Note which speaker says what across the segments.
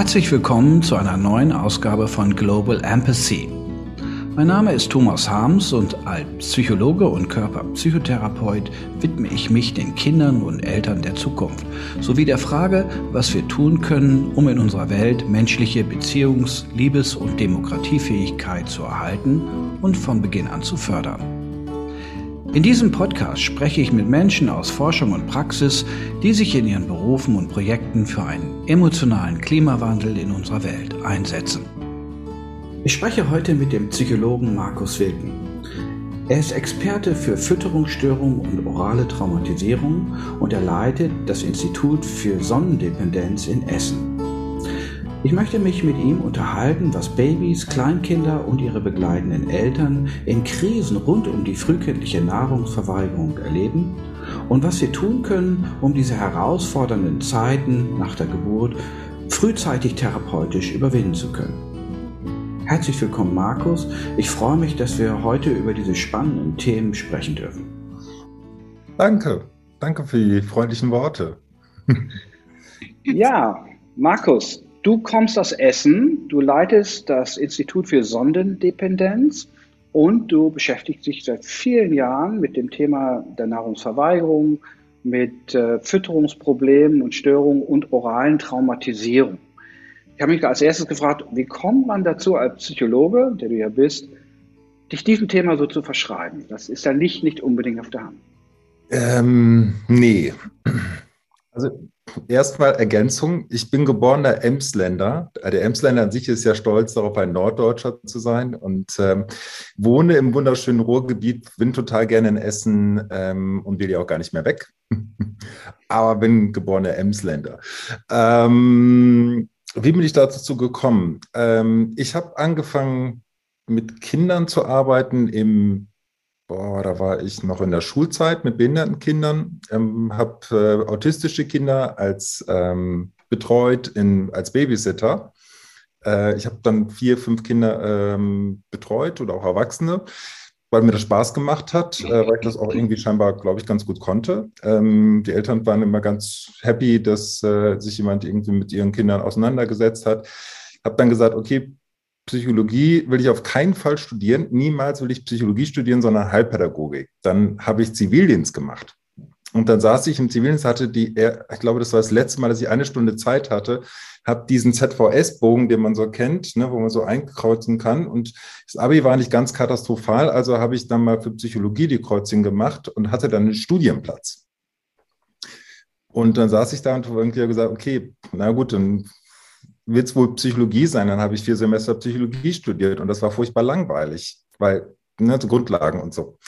Speaker 1: Herzlich willkommen zu einer neuen Ausgabe von Global Empathy. Mein Name ist Thomas Harms und als Psychologe und Körperpsychotherapeut widme ich mich den Kindern und Eltern der Zukunft sowie der Frage, was wir tun können, um in unserer Welt menschliche Beziehungs-, Liebes- und Demokratiefähigkeit zu erhalten und von Beginn an zu fördern. In diesem Podcast spreche ich mit Menschen aus Forschung und Praxis, die sich in ihren Berufen und Projekten für einen emotionalen Klimawandel in unserer Welt einsetzen. Ich spreche heute mit dem Psychologen Markus Wilken. Er ist Experte für Fütterungsstörungen und orale Traumatisierung und er leitet das Institut für Sonnendependenz in Essen. Ich möchte mich mit ihm unterhalten, was Babys, Kleinkinder und ihre begleitenden Eltern in Krisen rund um die frühkindliche Nahrungsverweigerung erleben und was wir tun können, um diese herausfordernden Zeiten nach der Geburt frühzeitig therapeutisch überwinden zu können. Herzlich willkommen, Markus. Ich freue mich, dass wir heute über diese spannenden Themen sprechen dürfen.
Speaker 2: Danke. Danke für die freundlichen Worte.
Speaker 1: ja, Markus, Du kommst aus Essen, du leitest das Institut für Sondendependenz und du beschäftigst dich seit vielen Jahren mit dem Thema der Nahrungsverweigerung, mit äh, Fütterungsproblemen und Störungen und oralen Traumatisierung. Ich habe mich als erstes gefragt, wie kommt man dazu als Psychologe, der du ja bist, dich diesem Thema so zu verschreiben? Das ist ja nicht, nicht unbedingt auf der Hand.
Speaker 2: Ähm, nee. Also erstmal Ergänzung. Ich bin geborener Emsländer. Der Emsländer an sich ist ja stolz darauf, ein Norddeutscher zu sein und ähm, wohne im wunderschönen Ruhrgebiet, bin total gerne in Essen ähm, und will ja auch gar nicht mehr weg. Aber bin geborener Emsländer. Ähm, wie bin ich dazu gekommen? Ähm, ich habe angefangen, mit Kindern zu arbeiten im boah, da war ich noch in der Schulzeit mit behinderten Kindern, ähm, habe äh, autistische Kinder als ähm, betreut in, als Babysitter. Äh, ich habe dann vier, fünf Kinder ähm, betreut oder auch Erwachsene, weil mir das Spaß gemacht hat, äh, weil ich das auch irgendwie scheinbar, glaube ich, ganz gut konnte. Ähm, die Eltern waren immer ganz happy, dass äh, sich jemand irgendwie mit ihren Kindern auseinandergesetzt hat. Habe dann gesagt, okay, Psychologie will ich auf keinen Fall studieren. Niemals will ich Psychologie studieren, sondern Heilpädagogik. Dann habe ich Zivildienst gemacht. Und dann saß ich im Zivildienst, hatte die, ich glaube, das war das letzte Mal, dass ich eine Stunde Zeit hatte, habe diesen ZVS-Bogen, den man so kennt, ne, wo man so einkreuzen kann. Und das Abi war nicht ganz katastrophal, also habe ich dann mal für Psychologie die Kreuzung gemacht und hatte dann einen Studienplatz. Und dann saß ich da und irgendwie gesagt, okay, na gut, dann wird es wohl Psychologie sein. Dann habe ich vier Semester Psychologie studiert und das war furchtbar langweilig, weil ne, Grundlagen und so.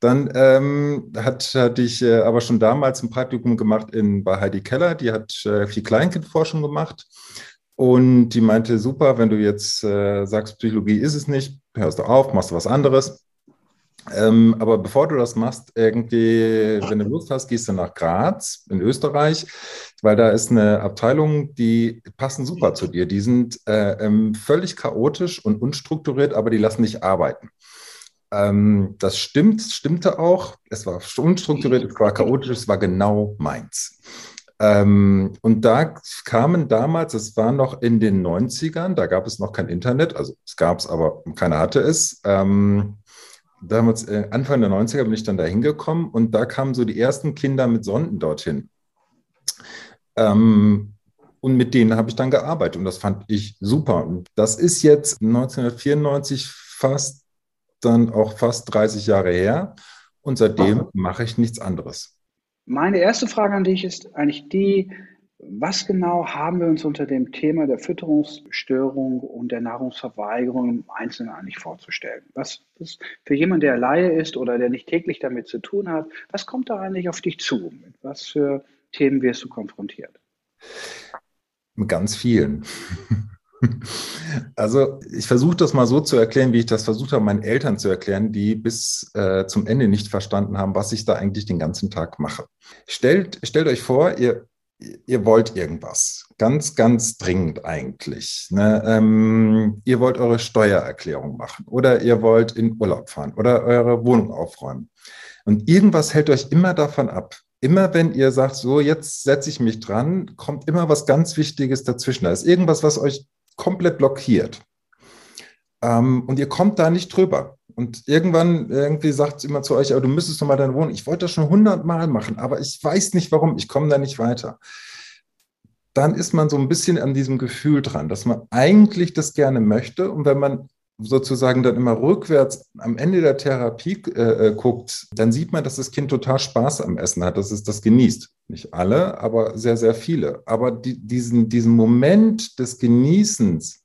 Speaker 2: Dann ähm, hat, hatte ich äh, aber schon damals ein Praktikum gemacht in, bei Heidi Keller, die hat äh, viel Kleinkindforschung gemacht. Und die meinte, super, wenn du jetzt äh, sagst, Psychologie ist es nicht, hörst du auf, machst du was anderes. Ähm, aber bevor du das machst, irgendwie, wenn du Lust hast, gehst du nach Graz in Österreich, weil da ist eine Abteilung, die passen super zu dir. Die sind äh, ähm, völlig chaotisch und unstrukturiert, aber die lassen dich arbeiten. Ähm, das stimmt, stimmte auch. Es war unstrukturiert, es war chaotisch, es war genau meins. Ähm, und da kamen damals, es war noch in den 90ern, da gab es noch kein Internet, also es gab es, aber keiner hatte es. Ähm, damals, äh, Anfang der 90er bin ich dann da hingekommen und da kamen so die ersten Kinder mit Sonden dorthin. Ähm, und mit denen habe ich dann gearbeitet und das fand ich super. Und das ist jetzt 1994 fast dann auch fast 30 Jahre her und seitdem mache ich nichts anderes.
Speaker 1: Meine erste Frage an dich ist eigentlich die, was genau haben wir uns unter dem Thema der Fütterungsstörung und der Nahrungsverweigerung im Einzelnen eigentlich vorzustellen? Was ist für jemanden, der Laie ist oder der nicht täglich damit zu tun hat, was kommt da eigentlich auf dich zu? Mit was für Themen wirst du konfrontiert?
Speaker 2: Mit ganz vielen. Also ich versuche das mal so zu erklären, wie ich das versucht habe, meinen Eltern zu erklären, die bis äh, zum Ende nicht verstanden haben, was ich da eigentlich den ganzen Tag mache. Stellt, stellt euch vor, ihr ihr wollt irgendwas, ganz, ganz dringend eigentlich. Ne? Ähm, ihr wollt eure Steuererklärung machen oder ihr wollt in Urlaub fahren oder eure Wohnung aufräumen. Und irgendwas hält euch immer davon ab. Immer wenn ihr sagt, so jetzt setze ich mich dran, kommt immer was ganz Wichtiges dazwischen. Da ist irgendwas, was euch komplett blockiert. Ähm, und ihr kommt da nicht drüber. Und irgendwann irgendwie sagt es immer zu euch, aber du müsstest noch mal deine Wohnung. Ich wollte das schon hundertmal machen, aber ich weiß nicht warum. Ich komme da nicht weiter. Dann ist man so ein bisschen an diesem Gefühl dran, dass man eigentlich das gerne möchte. Und wenn man sozusagen dann immer rückwärts am Ende der Therapie äh, äh, guckt, dann sieht man, dass das Kind total Spaß am Essen hat, dass es das genießt. Nicht alle, aber sehr, sehr viele. Aber die, diesen, diesen Moment des Genießens,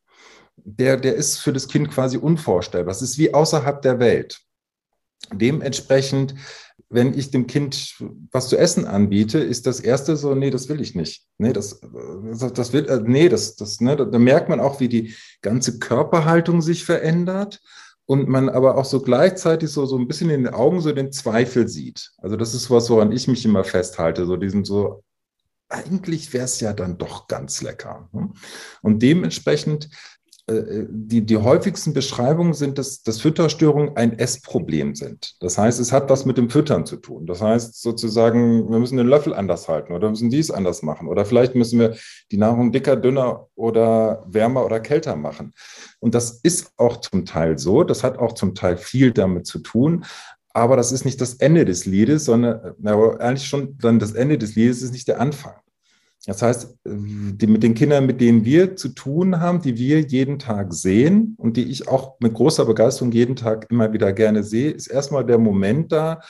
Speaker 2: der, der ist für das Kind quasi unvorstellbar. Es ist wie außerhalb der Welt. Dementsprechend wenn ich dem Kind was zu essen anbiete, ist das erste so, nee, das will ich nicht. Nee, das, das will, äh, nee, das, das, ne, da, merkt man auch, wie die ganze Körperhaltung sich verändert und man aber auch so gleichzeitig so, so ein bisschen in den Augen so den Zweifel sieht. Also das ist was, woran ich mich immer festhalte, so diesen so, eigentlich wäre es ja dann doch ganz lecker. Ne? Und dementsprechend die, die häufigsten Beschreibungen sind, dass, dass Fütterstörungen ein Essproblem sind. Das heißt, es hat was mit dem Füttern zu tun. Das heißt sozusagen, wir müssen den Löffel anders halten oder müssen dies anders machen oder vielleicht müssen wir die Nahrung dicker, dünner oder wärmer oder kälter machen. Und das ist auch zum Teil so. Das hat auch zum Teil viel damit zu tun. Aber das ist nicht das Ende des Liedes, sondern na, eigentlich schon dann das Ende des Liedes ist nicht der Anfang. Das heißt, die, mit den Kindern, mit denen wir zu tun haben, die wir jeden Tag sehen und die ich auch mit großer Begeisterung jeden Tag immer wieder gerne sehe, ist erstmal der Moment da,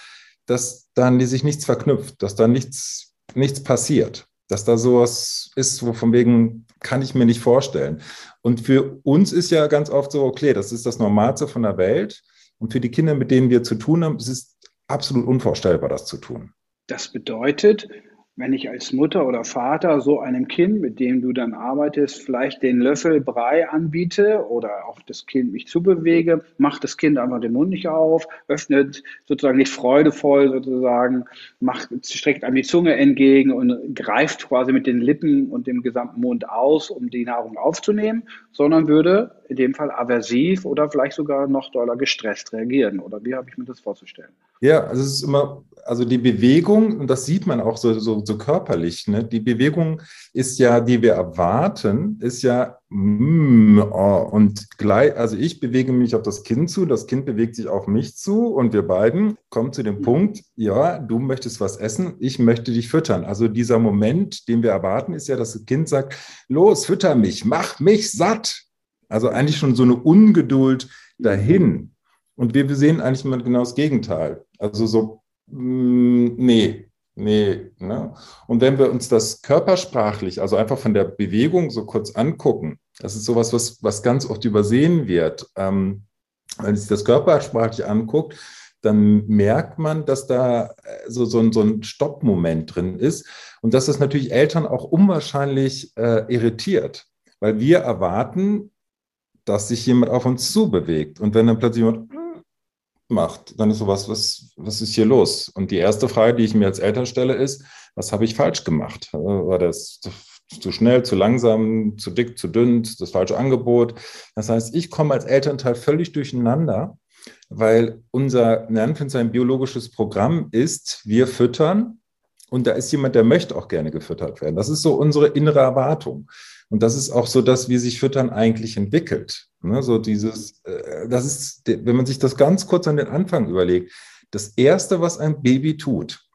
Speaker 2: dass dann sich nichts verknüpft, dass da nichts, nichts passiert, dass da sowas ist, wo von wegen kann ich mir nicht vorstellen. Und für uns ist ja ganz oft so, okay, das ist das Normalste von der Welt. Und für die Kinder, mit denen wir zu tun haben, ist es absolut unvorstellbar, das zu tun.
Speaker 1: Das bedeutet, wenn ich als Mutter oder Vater so einem Kind, mit dem du dann arbeitest, vielleicht den Löffel Brei anbiete oder auf das Kind mich zubewege, macht das Kind einfach den Mund nicht auf, öffnet sozusagen nicht freudevoll sozusagen, macht, streckt einem die Zunge entgegen und greift quasi mit den Lippen und dem gesamten Mund aus, um die Nahrung aufzunehmen, sondern würde in dem Fall aversiv oder vielleicht sogar noch doller gestresst reagieren. Oder wie habe ich mir das vorzustellen?
Speaker 2: Ja, also es ist immer, also die Bewegung, und das sieht man auch so, so, so körperlich, ne? die Bewegung ist ja, die wir erwarten, ist ja, mm, oh, und gleich, also ich bewege mich auf das Kind zu, das Kind bewegt sich auf mich zu und wir beiden kommen zu dem Punkt, ja, du möchtest was essen, ich möchte dich füttern. Also dieser Moment, den wir erwarten, ist ja, dass das Kind sagt, los, fütter mich, mach mich satt. Also eigentlich schon so eine Ungeduld dahin. Und wir sehen eigentlich immer genau das Gegenteil. Also so, mm, nee, nee. Ne? Und wenn wir uns das körpersprachlich, also einfach von der Bewegung so kurz angucken, das ist sowas, was, was ganz oft übersehen wird. Ähm, wenn sich das körpersprachlich anguckt, dann merkt man, dass da äh, so, so, ein, so ein Stoppmoment drin ist und dass das natürlich Eltern auch unwahrscheinlich äh, irritiert, weil wir erwarten, dass sich jemand auf uns zubewegt. Und wenn dann plötzlich jemand macht, dann ist sowas, was, was ist hier los? Und die erste Frage, die ich mir als Eltern stelle, ist, was habe ich falsch gemacht? War das zu schnell, zu langsam, zu dick, zu dünn, das falsche Angebot? Das heißt, ich komme als Elternteil völlig durcheinander, weil unser, in biologisches Programm ist, wir füttern und da ist jemand, der möchte auch gerne gefüttert werden. Das ist so unsere innere Erwartung. Und das ist auch so das, wie sich Füttern eigentlich entwickelt. Ne, so dieses, äh, das ist, wenn man sich das ganz kurz an den Anfang überlegt, das Erste, was ein Baby tut,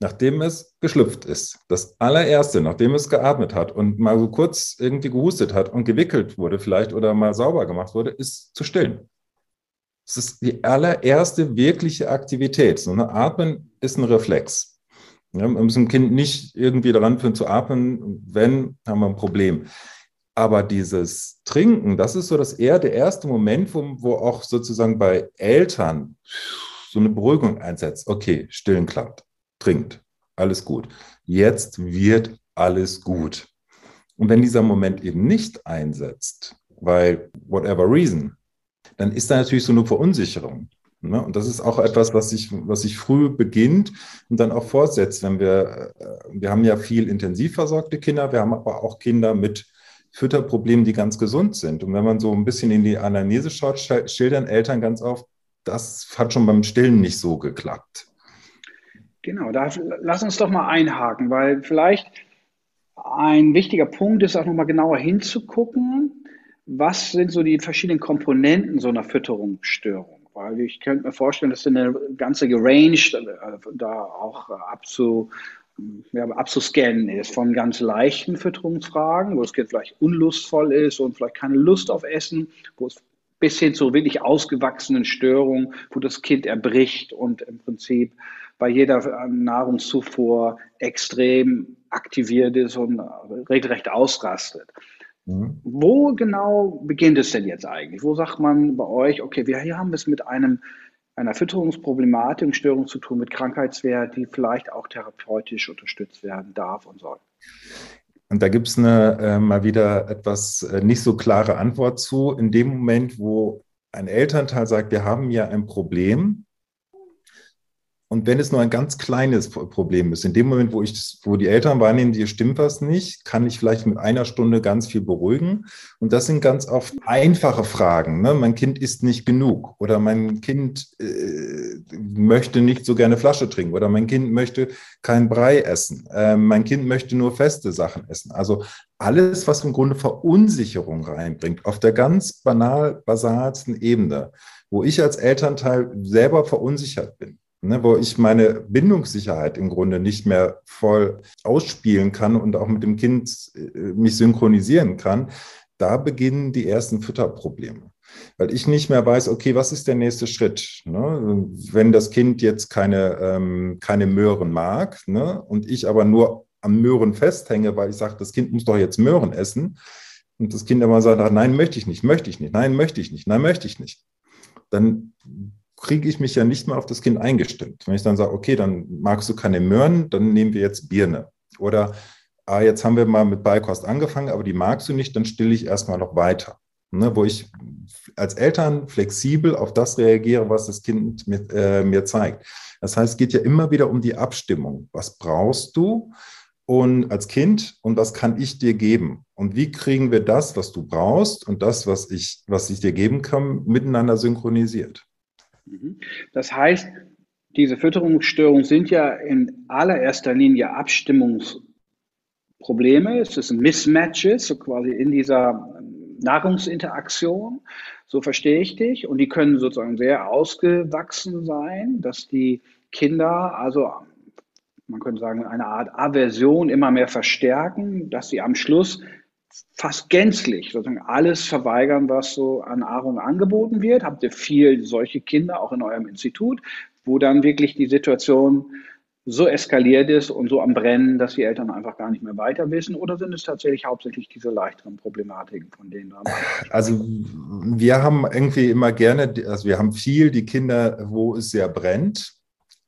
Speaker 2: nachdem es geschlüpft ist, das allererste, nachdem es geatmet hat und mal so kurz irgendwie gehustet hat und gewickelt wurde vielleicht oder mal sauber gemacht wurde, ist zu stillen. Das ist die allererste wirkliche Aktivität. So eine Atmen ist ein Reflex. Ja, wir müssen ein Kind nicht irgendwie daran führen zu atmen. Wenn, haben wir ein Problem. Aber dieses Trinken, das ist so das eher der erste Moment, wo, wo auch sozusagen bei Eltern so eine Beruhigung einsetzt. Okay, stillen klappt, trinkt, alles gut. Jetzt wird alles gut. Und wenn dieser Moment eben nicht einsetzt, weil whatever reason, dann ist da natürlich so eine Verunsicherung. Ne? Und das ist auch etwas, was sich, was sich früh beginnt und dann auch fortsetzt. Wenn wir, äh, wir haben ja viel intensiv versorgte Kinder, wir haben aber auch Kinder mit Fütterproblemen, die ganz gesund sind. Und wenn man so ein bisschen in die Anamnese schaut, schildern Eltern ganz oft, das hat schon beim Stillen nicht so geklappt.
Speaker 1: Genau, da lass uns doch mal einhaken, weil vielleicht ein wichtiger Punkt ist auch nochmal genauer hinzugucken, was sind so die verschiedenen Komponenten so einer Fütterungsstörung? Weil ich könnte mir vorstellen, dass eine ganze Range äh, da auch abzu, ja, abzuscannen ist von ganz leichten Fütterungsfragen, wo das Kind vielleicht unlustvoll ist und vielleicht keine Lust auf Essen, wo es bis hin zu wirklich ausgewachsenen Störungen, wo das Kind erbricht und im Prinzip bei jeder Nahrungszufuhr extrem aktiviert ist und regelrecht ausrastet. Mhm. Wo genau beginnt es denn jetzt eigentlich? Wo sagt man bei euch, okay, wir hier haben es mit einem, einer Fütterungsproblematik, Störung zu tun, mit Krankheitswert, die vielleicht auch therapeutisch unterstützt werden darf und soll?
Speaker 2: Und da gibt es äh, mal wieder etwas äh, nicht so klare Antwort zu. In dem Moment, wo ein Elternteil sagt, wir haben ja ein Problem, und wenn es nur ein ganz kleines Problem ist, in dem Moment, wo ich, wo die Eltern wahrnehmen, hier stimmt was nicht, kann ich vielleicht mit einer Stunde ganz viel beruhigen. Und das sind ganz oft einfache Fragen. Ne? Mein Kind isst nicht genug oder mein Kind äh, möchte nicht so gerne Flasche trinken oder mein Kind möchte kein Brei essen. Äh, mein Kind möchte nur feste Sachen essen. Also alles, was im Grunde Verunsicherung reinbringt, auf der ganz banal, basalsten Ebene, wo ich als Elternteil selber verunsichert bin ne, wo ich meine Bindungssicherheit im Grunde nicht mehr voll ausspielen kann und auch mit dem Kind äh, mich synchronisieren kann, da beginnen die ersten Fütterprobleme. Weil ich nicht mehr weiß, okay, was ist der nächste Schritt? Ne? Wenn das Kind jetzt keine, ähm, keine Möhren mag ne? und ich aber nur am Möhren festhänge, weil ich sage, das Kind muss doch jetzt Möhren essen und das Kind aber sagt, nein, möchte ich nicht, möchte ich nicht, nein, möchte ich nicht, nein, möchte ich nicht, dann kriege ich mich ja nicht mehr auf das Kind eingestimmt. Wenn ich dann sage, okay, dann magst du keine Möhren, dann nehmen wir jetzt Birne. Oder ah, jetzt haben wir mal mit Beikost angefangen, aber die magst du nicht, dann stille ich erstmal noch weiter. Ne, wo ich als Eltern flexibel auf das reagiere, was das Kind mit, äh, mir zeigt. Das heißt, es geht ja immer wieder um die Abstimmung. Was brauchst du und als Kind und was kann ich dir geben? Und wie kriegen wir das, was du brauchst und das, was ich, was ich dir geben kann, miteinander synchronisiert?
Speaker 1: Mhm. Das heißt, diese Fütterungsstörungen sind ja in allererster Linie Abstimmungsprobleme. Es sind Mismatches, so quasi in dieser Nahrungsinteraktion. So verstehe ich dich. Und die können sozusagen sehr ausgewachsen sein, dass die Kinder, also man könnte sagen, eine Art Aversion immer mehr verstärken, dass sie am Schluss fast gänzlich sozusagen alles verweigern, was so an Nahrung angeboten wird. Habt ihr viel solche Kinder auch in eurem Institut, wo dann wirklich die Situation so eskaliert ist und so am Brennen, dass die Eltern einfach gar nicht mehr weiter wissen? Oder sind es tatsächlich hauptsächlich diese leichteren Problematiken, von denen da
Speaker 2: Also wir haben irgendwie immer gerne, also wir haben viel die Kinder, wo es sehr brennt.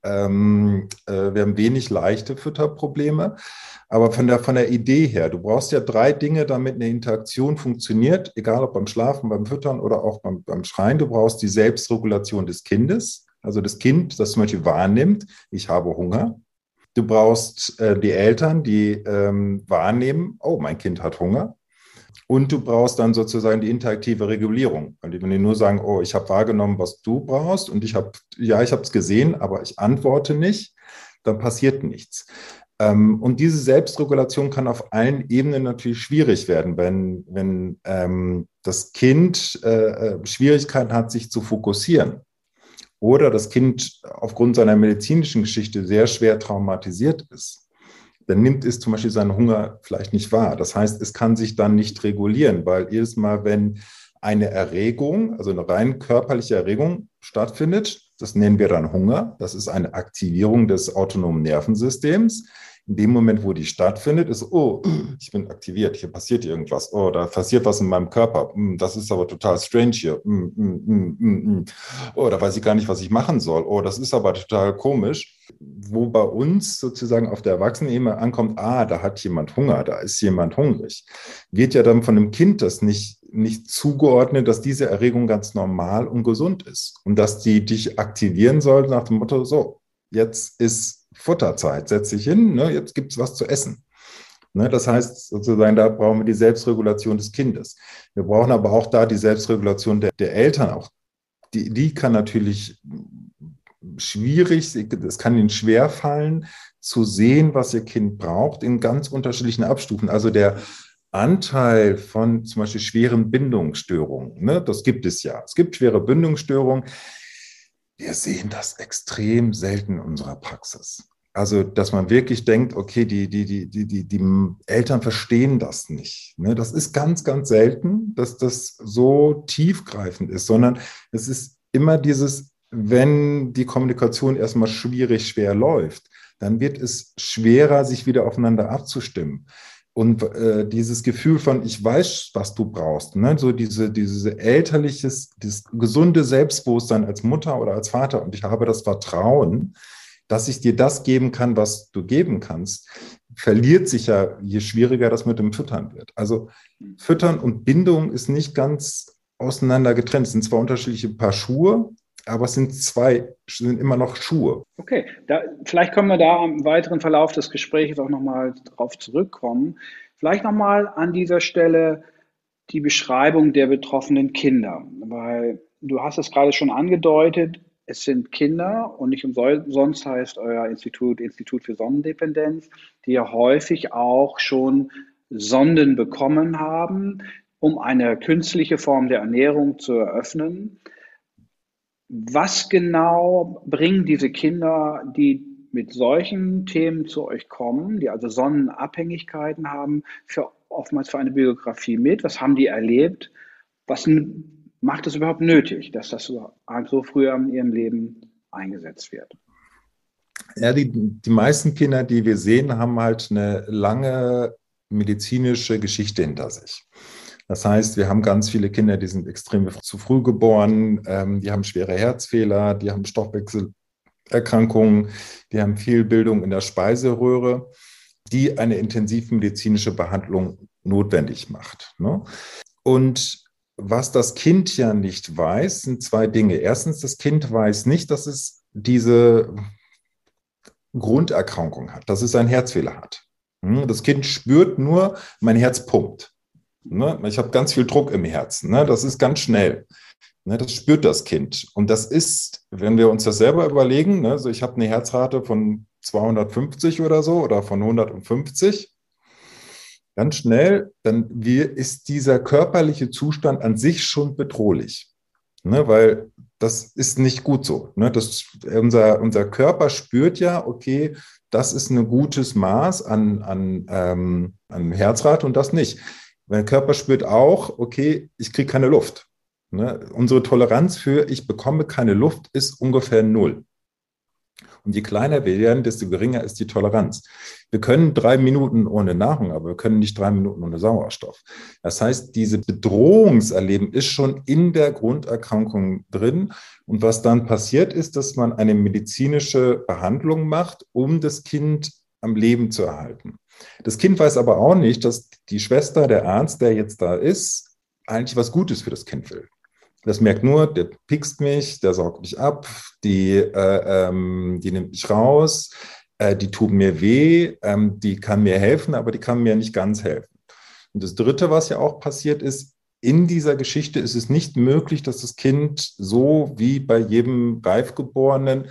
Speaker 2: Ähm, äh, wir haben wenig leichte Fütterprobleme. Aber von der, von der Idee her, du brauchst ja drei Dinge, damit eine Interaktion funktioniert, egal ob beim Schlafen, beim Füttern oder auch beim, beim Schreien. Du brauchst die Selbstregulation des Kindes, also das Kind, das zum Beispiel wahrnimmt, ich habe Hunger. Du brauchst äh, die Eltern, die ähm, wahrnehmen, oh, mein Kind hat Hunger. Und du brauchst dann sozusagen die interaktive Regulierung. Weil wenn die nur sagen, oh, ich habe wahrgenommen, was du brauchst und ich habe, ja, ich habe es gesehen, aber ich antworte nicht, dann passiert nichts. Ähm, und diese Selbstregulation kann auf allen Ebenen natürlich schwierig werden, wenn, wenn ähm, das Kind äh, äh, Schwierigkeiten hat, sich zu fokussieren. Oder das Kind aufgrund seiner medizinischen Geschichte sehr schwer traumatisiert ist. Dann nimmt es zum Beispiel seinen Hunger vielleicht nicht wahr. Das heißt, es kann sich dann nicht regulieren, weil jedes Mal, wenn eine Erregung, also eine rein körperliche Erregung stattfindet, das nennen wir dann Hunger. Das ist eine Aktivierung des autonomen Nervensystems in dem Moment, wo die stattfindet, ist, oh, ich bin aktiviert, hier passiert irgendwas, oh, da passiert was in meinem Körper, hm, das ist aber total strange hier, hm, hm, oh, da weiß ich gar nicht, was ich machen soll, oh, das ist aber total komisch. Wo bei uns sozusagen auf der Erwachsenenebene ankommt, ah, da hat jemand Hunger, da ist jemand hungrig, wird ja dann von einem Kind das nicht, nicht zugeordnet, dass diese Erregung ganz normal und gesund ist und dass die dich aktivieren soll nach dem Motto, so, jetzt ist Futterzeit, setz dich hin, ne, jetzt gibt es was zu essen. Ne, das heißt sozusagen, da brauchen wir die Selbstregulation des Kindes. Wir brauchen aber auch da die Selbstregulation der, der Eltern. Auch die, die kann natürlich schwierig, es kann ihnen schwer fallen, zu sehen, was ihr Kind braucht, in ganz unterschiedlichen Abstufen. Also der Anteil von zum Beispiel schweren Bindungsstörungen, ne, das gibt es ja. Es gibt schwere Bindungsstörungen. Wir sehen das extrem selten in unserer Praxis. Also, dass man wirklich denkt, okay, die, die, die, die, die, Eltern verstehen das nicht. Ne? Das ist ganz, ganz selten, dass das so tiefgreifend ist, sondern es ist immer dieses, wenn die Kommunikation erstmal schwierig, schwer läuft, dann wird es schwerer, sich wieder aufeinander abzustimmen. Und äh, dieses Gefühl von, ich weiß, was du brauchst, ne? so diese, diese elterliches, dieses gesunde Selbstbewusstsein als Mutter oder als Vater und ich habe das Vertrauen, dass ich dir das geben kann, was du geben kannst, verliert sich ja, je schwieriger das mit dem Füttern wird. Also Füttern und Bindung ist nicht ganz auseinander getrennt. Es sind zwar unterschiedliche Paar Schuhe, aber es sind zwei, sind immer noch Schuhe.
Speaker 1: Okay, da, vielleicht können wir da im weiteren Verlauf des Gesprächs auch nochmal drauf zurückkommen. Vielleicht nochmal an dieser Stelle die Beschreibung der betroffenen Kinder, weil du hast es gerade schon angedeutet, es sind Kinder und nicht umsonst heißt euer Institut Institut für Sonnendependenz, die ja häufig auch schon Sonden bekommen haben, um eine künstliche Form der Ernährung zu eröffnen. Was genau bringen diese Kinder, die mit solchen Themen zu euch kommen, die also Sonnenabhängigkeiten haben, für, oftmals für eine Biografie mit? Was haben die erlebt? Was macht es überhaupt nötig, dass das so, so früh in ihrem Leben eingesetzt wird?
Speaker 2: Ja, die, die meisten Kinder, die wir sehen, haben halt eine lange medizinische Geschichte hinter sich. Das heißt, wir haben ganz viele Kinder, die sind extrem zu früh geboren, ähm, die haben schwere Herzfehler, die haben Stoffwechselerkrankungen, die haben Fehlbildung in der Speiseröhre, die eine intensivmedizinische Behandlung notwendig macht. Ne? Und was das Kind ja nicht weiß, sind zwei Dinge. Erstens, das Kind weiß nicht, dass es diese Grunderkrankung hat, dass es einen Herzfehler hat. Hm, das Kind spürt nur, mein Herz pumpt. Ne, ich habe ganz viel Druck im Herzen. Ne, das ist ganz schnell. Ne, das spürt das Kind. Und das ist, wenn wir uns das selber überlegen, also ich habe eine Herzrate von 250 oder so oder von 150 ganz schnell, dann ist dieser körperliche Zustand an sich schon bedrohlich. Ne, weil das ist nicht gut so. Ne? Das, unser, unser Körper spürt ja, okay, das ist ein gutes Maß an, an, ähm, an Herzrate und das nicht. Mein Körper spürt auch, okay, ich kriege keine Luft. Ne? Unsere Toleranz für ich bekomme keine Luft ist ungefähr null. Und je kleiner wir werden, desto geringer ist die Toleranz. Wir können drei Minuten ohne Nahrung, aber wir können nicht drei Minuten ohne Sauerstoff. Das heißt, diese Bedrohungserleben ist schon in der Grunderkrankung drin. Und was dann passiert ist, dass man eine medizinische Behandlung macht, um das Kind am Leben zu erhalten. Das Kind weiß aber auch nicht, dass die Schwester, der Arzt, der jetzt da ist, eigentlich was Gutes für das Kind will. Das merkt nur, der pickst mich, der saugt mich ab, die, äh, ähm, die nimmt mich raus, äh, die tut mir weh, ähm, die kann mir helfen, aber die kann mir nicht ganz helfen. Und das Dritte, was ja auch passiert ist, in dieser Geschichte ist es nicht möglich, dass das Kind so wie bei jedem Reifgeborenen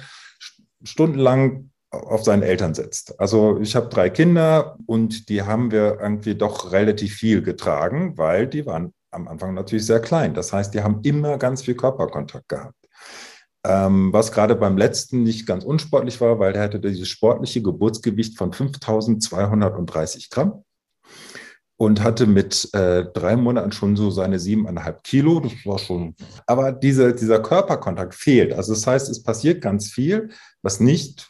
Speaker 2: stundenlang auf seinen Eltern setzt. Also ich habe drei Kinder und die haben wir irgendwie doch relativ viel getragen, weil die waren am Anfang natürlich sehr klein. Das heißt, die haben immer ganz viel Körperkontakt gehabt. Ähm, was gerade beim letzten nicht ganz unsportlich war, weil der hatte dieses sportliche Geburtsgewicht von 5230 Gramm und hatte mit äh, drei Monaten schon so seine siebeneinhalb Kilo. Das war schon. Aber diese, dieser Körperkontakt fehlt. Also das heißt, es passiert ganz viel, was nicht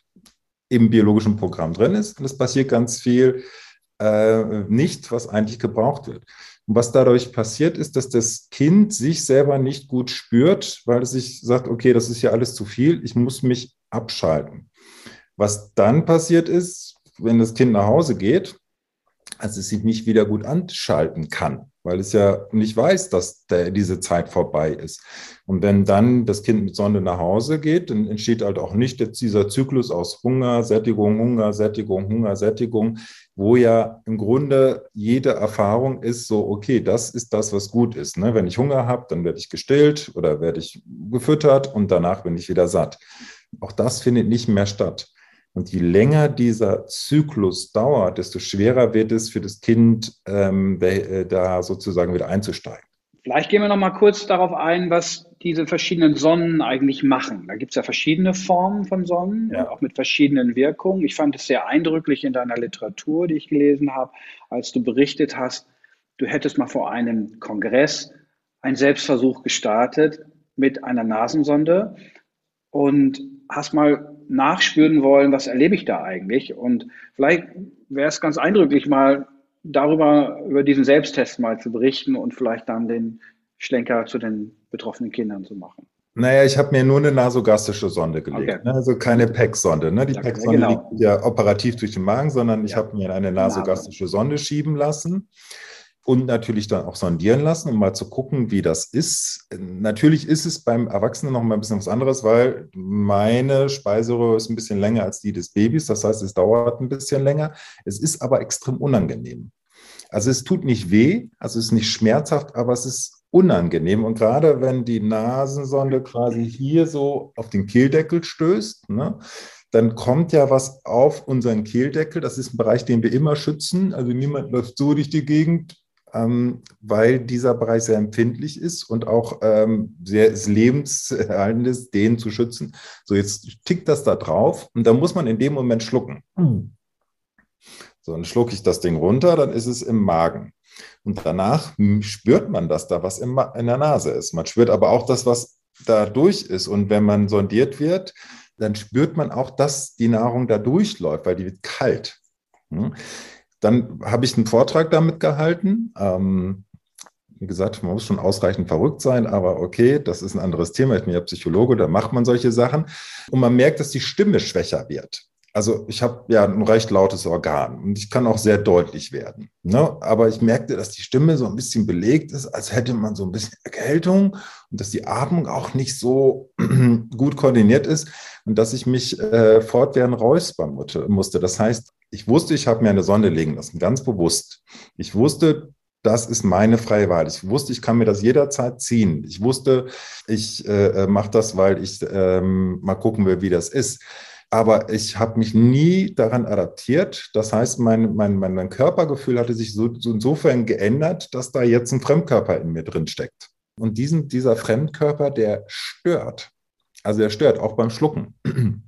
Speaker 2: im biologischen Programm drin ist. Und es passiert ganz viel äh, nicht, was eigentlich gebraucht wird. Und was dadurch passiert, ist, dass das Kind sich selber nicht gut spürt, weil es sich sagt, okay, das ist ja alles zu viel, ich muss mich abschalten. Was dann passiert ist, wenn das Kind nach Hause geht, als es sich nicht wieder gut anschalten kann, weil es ja nicht weiß, dass der, diese Zeit vorbei ist. Und wenn dann das Kind mit Sonne nach Hause geht, dann entsteht halt auch nicht jetzt dieser Zyklus aus Hunger, Sättigung, Hunger, Sättigung, Hunger, Sättigung, wo ja im Grunde jede Erfahrung ist so, okay, das ist das, was gut ist. Ne? Wenn ich Hunger habe, dann werde ich gestillt oder werde ich gefüttert und danach bin ich wieder satt. Auch das findet nicht mehr statt. Und je länger dieser Zyklus dauert, desto schwerer wird es für das Kind, ähm, äh, da sozusagen wieder einzusteigen.
Speaker 1: Vielleicht gehen wir noch mal kurz darauf ein, was diese verschiedenen Sonnen eigentlich machen. Da gibt es ja verschiedene Formen von Sonnen, ja. auch mit verschiedenen Wirkungen. Ich fand es sehr eindrücklich in deiner Literatur, die ich gelesen habe, als du berichtet hast, du hättest mal vor einem Kongress einen Selbstversuch gestartet mit einer Nasensonde und hast mal nachspüren wollen, was erlebe ich da eigentlich? Und vielleicht wäre es ganz eindrücklich, mal darüber, über diesen Selbsttest mal zu berichten und vielleicht dann den Schlenker zu den betroffenen Kindern zu machen.
Speaker 2: Naja, ich habe mir nur eine nasogastrische Sonde gelegt, okay. ne? also keine PEC-Sonde. Ne? Die ja, PEC-Sonde genau. liegt ja operativ durch den Magen, sondern ich ja. habe mir eine nasogastrische Sonde schieben lassen und natürlich dann auch sondieren lassen, um mal zu gucken, wie das ist. Natürlich ist es beim Erwachsenen noch mal ein bisschen was anderes, weil meine Speiseröhre ist ein bisschen länger als die des Babys. Das heißt, es dauert ein bisschen länger. Es ist aber extrem unangenehm. Also es tut nicht weh, also es ist nicht schmerzhaft, aber es ist unangenehm. Und gerade wenn die Nasensonde quasi hier so auf den Kehldeckel stößt, ne, dann kommt ja was auf unseren Kehldeckel. Das ist ein Bereich, den wir immer schützen. Also niemand läuft so durch die Gegend, ähm, weil dieser Bereich sehr empfindlich ist und auch ähm, sehr lebenserhaltend ist, den zu schützen. So, jetzt tickt das da drauf und dann muss man in dem Moment schlucken. So, dann schlucke ich das Ding runter, dann ist es im Magen. Und danach spürt man, dass da was in der Nase ist. Man spürt aber auch das, was da durch ist. Und wenn man sondiert wird, dann spürt man auch, dass die Nahrung da durchläuft, weil die wird kalt. Hm? Dann habe ich einen Vortrag damit gehalten. Ähm, wie gesagt, man muss schon ausreichend verrückt sein, aber okay, das ist ein anderes Thema. Ich bin ja Psychologe, da macht man solche Sachen. Und man merkt, dass die Stimme schwächer wird. Also ich habe ja ein recht lautes Organ und ich kann auch sehr deutlich werden. Ne? Aber ich merkte, dass die Stimme so ein bisschen belegt ist, als hätte man so ein bisschen Erkältung und dass die Atmung auch nicht so gut koordiniert ist und dass ich mich äh, fortwährend räuspern musste. Das heißt, ich wusste, ich habe mir eine Sonde legen lassen, ganz bewusst. Ich wusste, das ist meine freie Wahl. Ich wusste, ich kann mir das jederzeit ziehen. Ich wusste, ich äh, äh mache das, weil ich ähm, mal gucken will, wie das ist. Aber ich habe mich nie daran adaptiert. Das heißt, mein, mein, mein, Körpergefühl hatte sich so, so insofern geändert, dass da jetzt ein Fremdkörper in mir drin steckt. Und diesen, dieser Fremdkörper, der stört. Also der stört, auch beim Schlucken.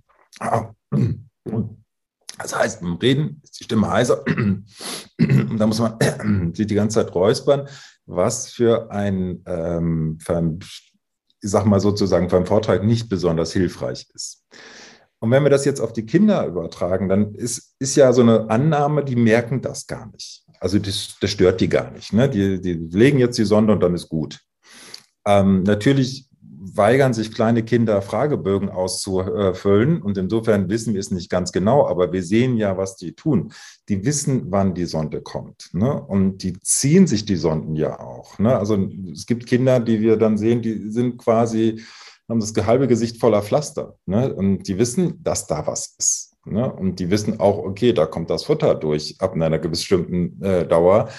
Speaker 2: Das heißt, beim Reden ist die Stimme heißer und da muss man sich die ganze Zeit räuspern, was für ein, ähm, für ein, ich sag mal sozusagen, für einen Vortrag nicht besonders hilfreich ist. Und wenn wir das jetzt auf die Kinder übertragen, dann ist, ist ja so eine Annahme, die merken das gar nicht. Also das, das stört die gar nicht. Ne? Die, die legen jetzt die Sonde und dann ist gut. Ähm, natürlich weigern sich kleine Kinder, Fragebögen auszufüllen. Und insofern wissen wir es nicht ganz genau, aber wir sehen ja, was die tun. Die wissen, wann die Sonde kommt. Ne? Und die ziehen sich die Sonden ja auch. Ne? Also es gibt Kinder, die wir dann sehen, die sind quasi, haben das halbe Gesicht voller Pflaster. Ne? Und die wissen, dass da was ist. Ne? Und die wissen auch, okay, da kommt das Futter durch ab einer bestimmten äh, Dauer.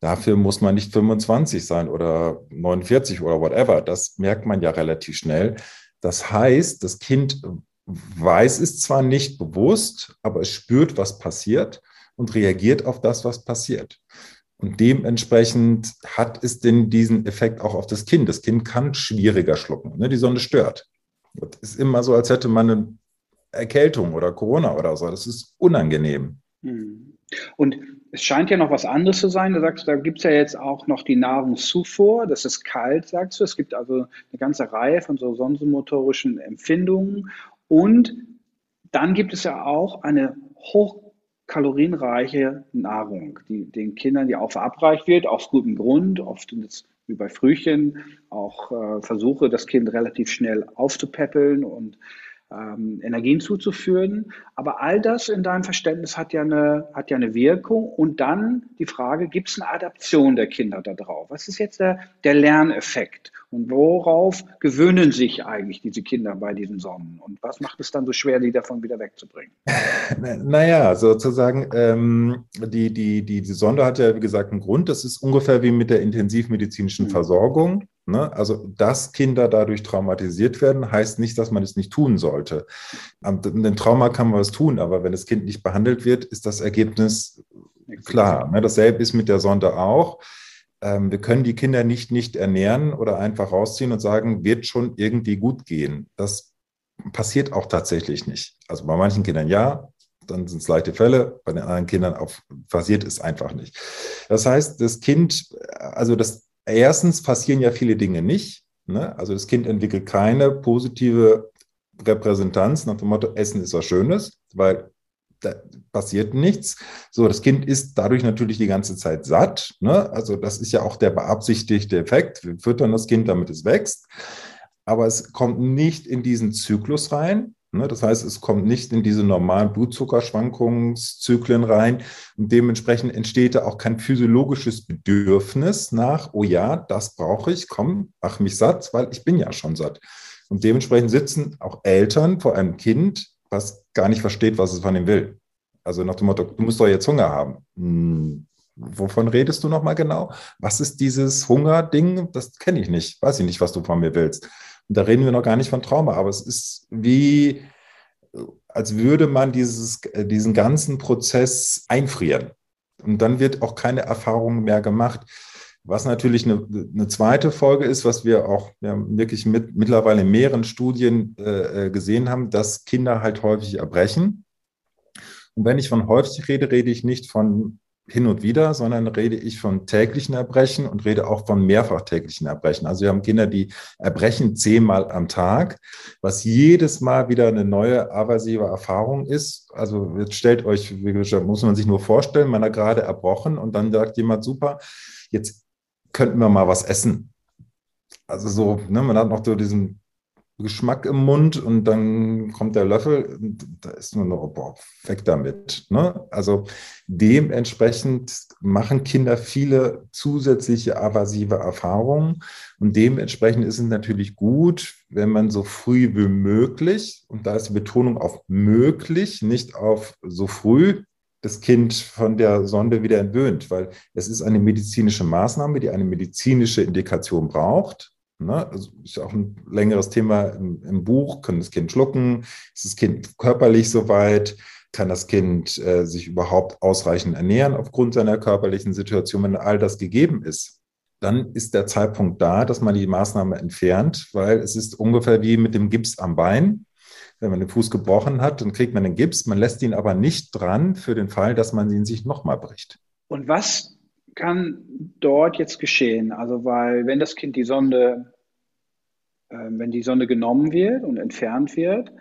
Speaker 2: Dafür muss man nicht 25 sein oder 49 oder whatever. Das merkt man ja relativ schnell. Das heißt, das Kind weiß es zwar nicht bewusst, aber es spürt, was passiert und reagiert auf das, was passiert. Und dementsprechend hat es denn diesen Effekt auch auf das Kind. Das Kind kann schwieriger schlucken. Ne? Die Sonne stört. Das ist immer so, als hätte man eine Erkältung oder Corona oder so. Das ist unangenehm.
Speaker 1: Hm. Und es scheint ja noch was anderes zu sein. Du sagst, da gibt es ja jetzt auch noch die Nahrungszufuhr. Das ist kalt, sagst du. Es gibt also eine ganze Reihe von so sensomotorischen Empfindungen. Und dann gibt es ja auch eine hochkalorienreiche Nahrung, die den Kindern die auch verabreicht wird, aus gutem Grund. Oft es wie bei Frühchen auch äh, Versuche, das Kind relativ schnell aufzupäppeln und ähm, Energien zuzuführen. Aber all das in deinem Verständnis hat ja, eine, hat ja eine Wirkung. Und dann die Frage, gibt es eine Adaption der Kinder darauf? Was ist jetzt der, der Lerneffekt? Und worauf gewöhnen sich eigentlich diese Kinder bei diesen Sonnen? Und was macht es dann so schwer, die davon wieder wegzubringen?
Speaker 2: Naja, sozusagen, ähm, die, die, die, die Sonde hat ja, wie gesagt, einen Grund. Das ist ungefähr wie mit der intensivmedizinischen mhm. Versorgung. Ne? Also, dass Kinder dadurch traumatisiert werden, heißt nicht, dass man es nicht tun sollte. An dem Trauma kann man was tun, aber wenn das Kind nicht behandelt wird, ist das Ergebnis klar. Ne? Dasselbe ist mit der Sonde auch. Ähm, wir können die Kinder nicht nicht ernähren oder einfach rausziehen und sagen, wird schon irgendwie gut gehen. Das passiert auch tatsächlich nicht. Also bei manchen Kindern ja, dann sind es leichte Fälle, bei den anderen Kindern auch passiert es einfach nicht. Das heißt, das Kind, also das erstens passieren ja viele Dinge nicht. Ne? Also das Kind entwickelt keine positive Repräsentanz nach dem Motto, Essen ist was Schönes, weil da passiert nichts. So, das Kind ist dadurch natürlich die ganze Zeit satt. Ne? Also das ist ja auch der beabsichtigte Effekt. Wir füttern das Kind, damit es wächst. Aber es kommt nicht in diesen Zyklus rein. Ne? Das heißt, es kommt nicht in diese normalen Blutzuckerschwankungszyklen rein. Und dementsprechend entsteht da auch kein physiologisches Bedürfnis nach, oh ja, das brauche ich, komm, mach mich satt, weil ich bin ja schon satt. Und dementsprechend sitzen auch Eltern vor einem Kind, was gar nicht versteht, was es von ihm will. Also nach dem Motto, du musst doch jetzt Hunger haben. Hm, wovon redest du nochmal genau? Was ist dieses Hungerding? Das kenne ich nicht. Weiß ich nicht, was du von mir willst. Da reden wir noch gar nicht von Trauma, aber es ist wie, als würde man dieses, äh, diesen ganzen Prozess einfrieren. Und dann wird auch keine Erfahrung mehr gemacht. Was natürlich eine, eine zweite Folge ist, was wir auch ja, wirklich mit, mittlerweile in mehreren Studien äh, äh, gesehen haben, dass Kinder halt häufig erbrechen. Und wenn ich von häufig rede, rede ich nicht von hin und wieder, sondern rede ich von täglichen Erbrechen und rede auch von mehrfach täglichen Erbrechen. Also wir haben Kinder, die erbrechen zehnmal am Tag, was jedes Mal wieder eine neue aversive Erfahrung ist. Also jetzt stellt euch, muss man sich nur vorstellen, man hat gerade erbrochen und dann sagt jemand, super, jetzt könnten wir mal was essen. Also so, ne, man hat noch so diesen Geschmack im Mund und dann kommt der Löffel, da ist nur noch, boah, weg damit. Ne? Also dementsprechend machen Kinder viele zusätzliche aversive Erfahrungen und dementsprechend ist es natürlich gut, wenn man so früh wie möglich, und da ist die Betonung auf möglich, nicht auf so früh, das Kind von der Sonde wieder entwöhnt, weil es ist eine medizinische Maßnahme, die eine medizinische Indikation braucht. Ne? Also ist ja auch ein längeres Thema im, im, Buch. Kann das Kind schlucken? Ist das Kind körperlich soweit? Kann das Kind äh, sich überhaupt ausreichend ernähren aufgrund seiner körperlichen Situation? Wenn all das gegeben ist, dann ist der Zeitpunkt da, dass man die Maßnahme entfernt, weil es ist ungefähr wie mit dem Gips am Bein wenn man den Fuß gebrochen hat, dann kriegt man den Gips. Man lässt ihn aber nicht dran für den Fall, dass man ihn sich nochmal bricht.
Speaker 1: Und was kann dort jetzt geschehen? Also, weil wenn das Kind die Sonde, äh, wenn die Sonde genommen wird und entfernt wird,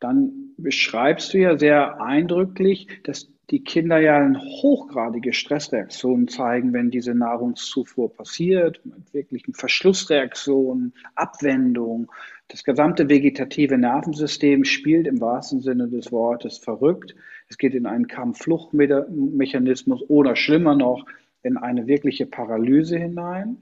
Speaker 1: dann beschreibst du ja sehr eindrücklich, dass die Kinder ja eine hochgradige Stressreaktion zeigen, wenn diese Nahrungszufuhr passiert, mit wirklichen Verschlussreaktionen, Abwendung. Das gesamte vegetative Nervensystem spielt im wahrsten Sinne des Wortes verrückt. Es geht in einen Kampf-Flucht-Mechanismus oder schlimmer noch in eine wirkliche Paralyse hinein.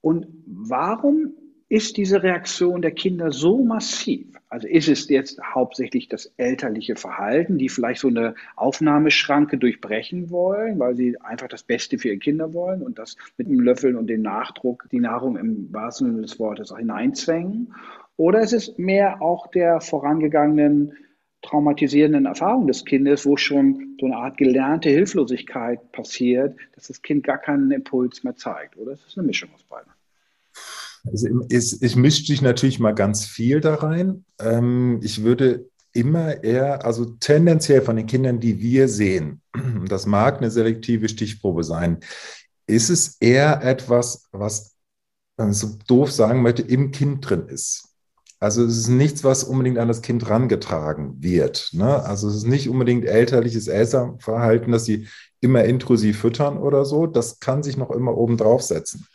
Speaker 1: Und warum ist diese Reaktion der Kinder so massiv? Also ist es jetzt hauptsächlich das elterliche Verhalten, die vielleicht so eine Aufnahmeschranke durchbrechen wollen, weil sie einfach das Beste für ihre Kinder wollen und das mit dem Löffeln und dem Nachdruck die Nahrung im wahrsten Sinne des Wortes auch hineinzwängen? Oder ist es mehr auch der vorangegangenen traumatisierenden Erfahrung des Kindes, wo schon so eine Art gelernte Hilflosigkeit passiert, dass das Kind gar keinen Impuls mehr zeigt? Oder ist es eine Mischung aus beiden?
Speaker 2: Also es, es mischt sich natürlich mal ganz viel da rein. Ähm, ich würde immer eher, also tendenziell von den Kindern, die wir sehen, das mag eine selektive Stichprobe sein, ist es eher etwas, was, so doof sagen möchte, im Kind drin ist. Also es ist nichts, was unbedingt an das Kind rangetragen wird. Ne? Also es ist nicht unbedingt elterliches Elternverhalten, dass sie immer intrusiv füttern oder so. Das kann sich noch immer oben draufsetzen.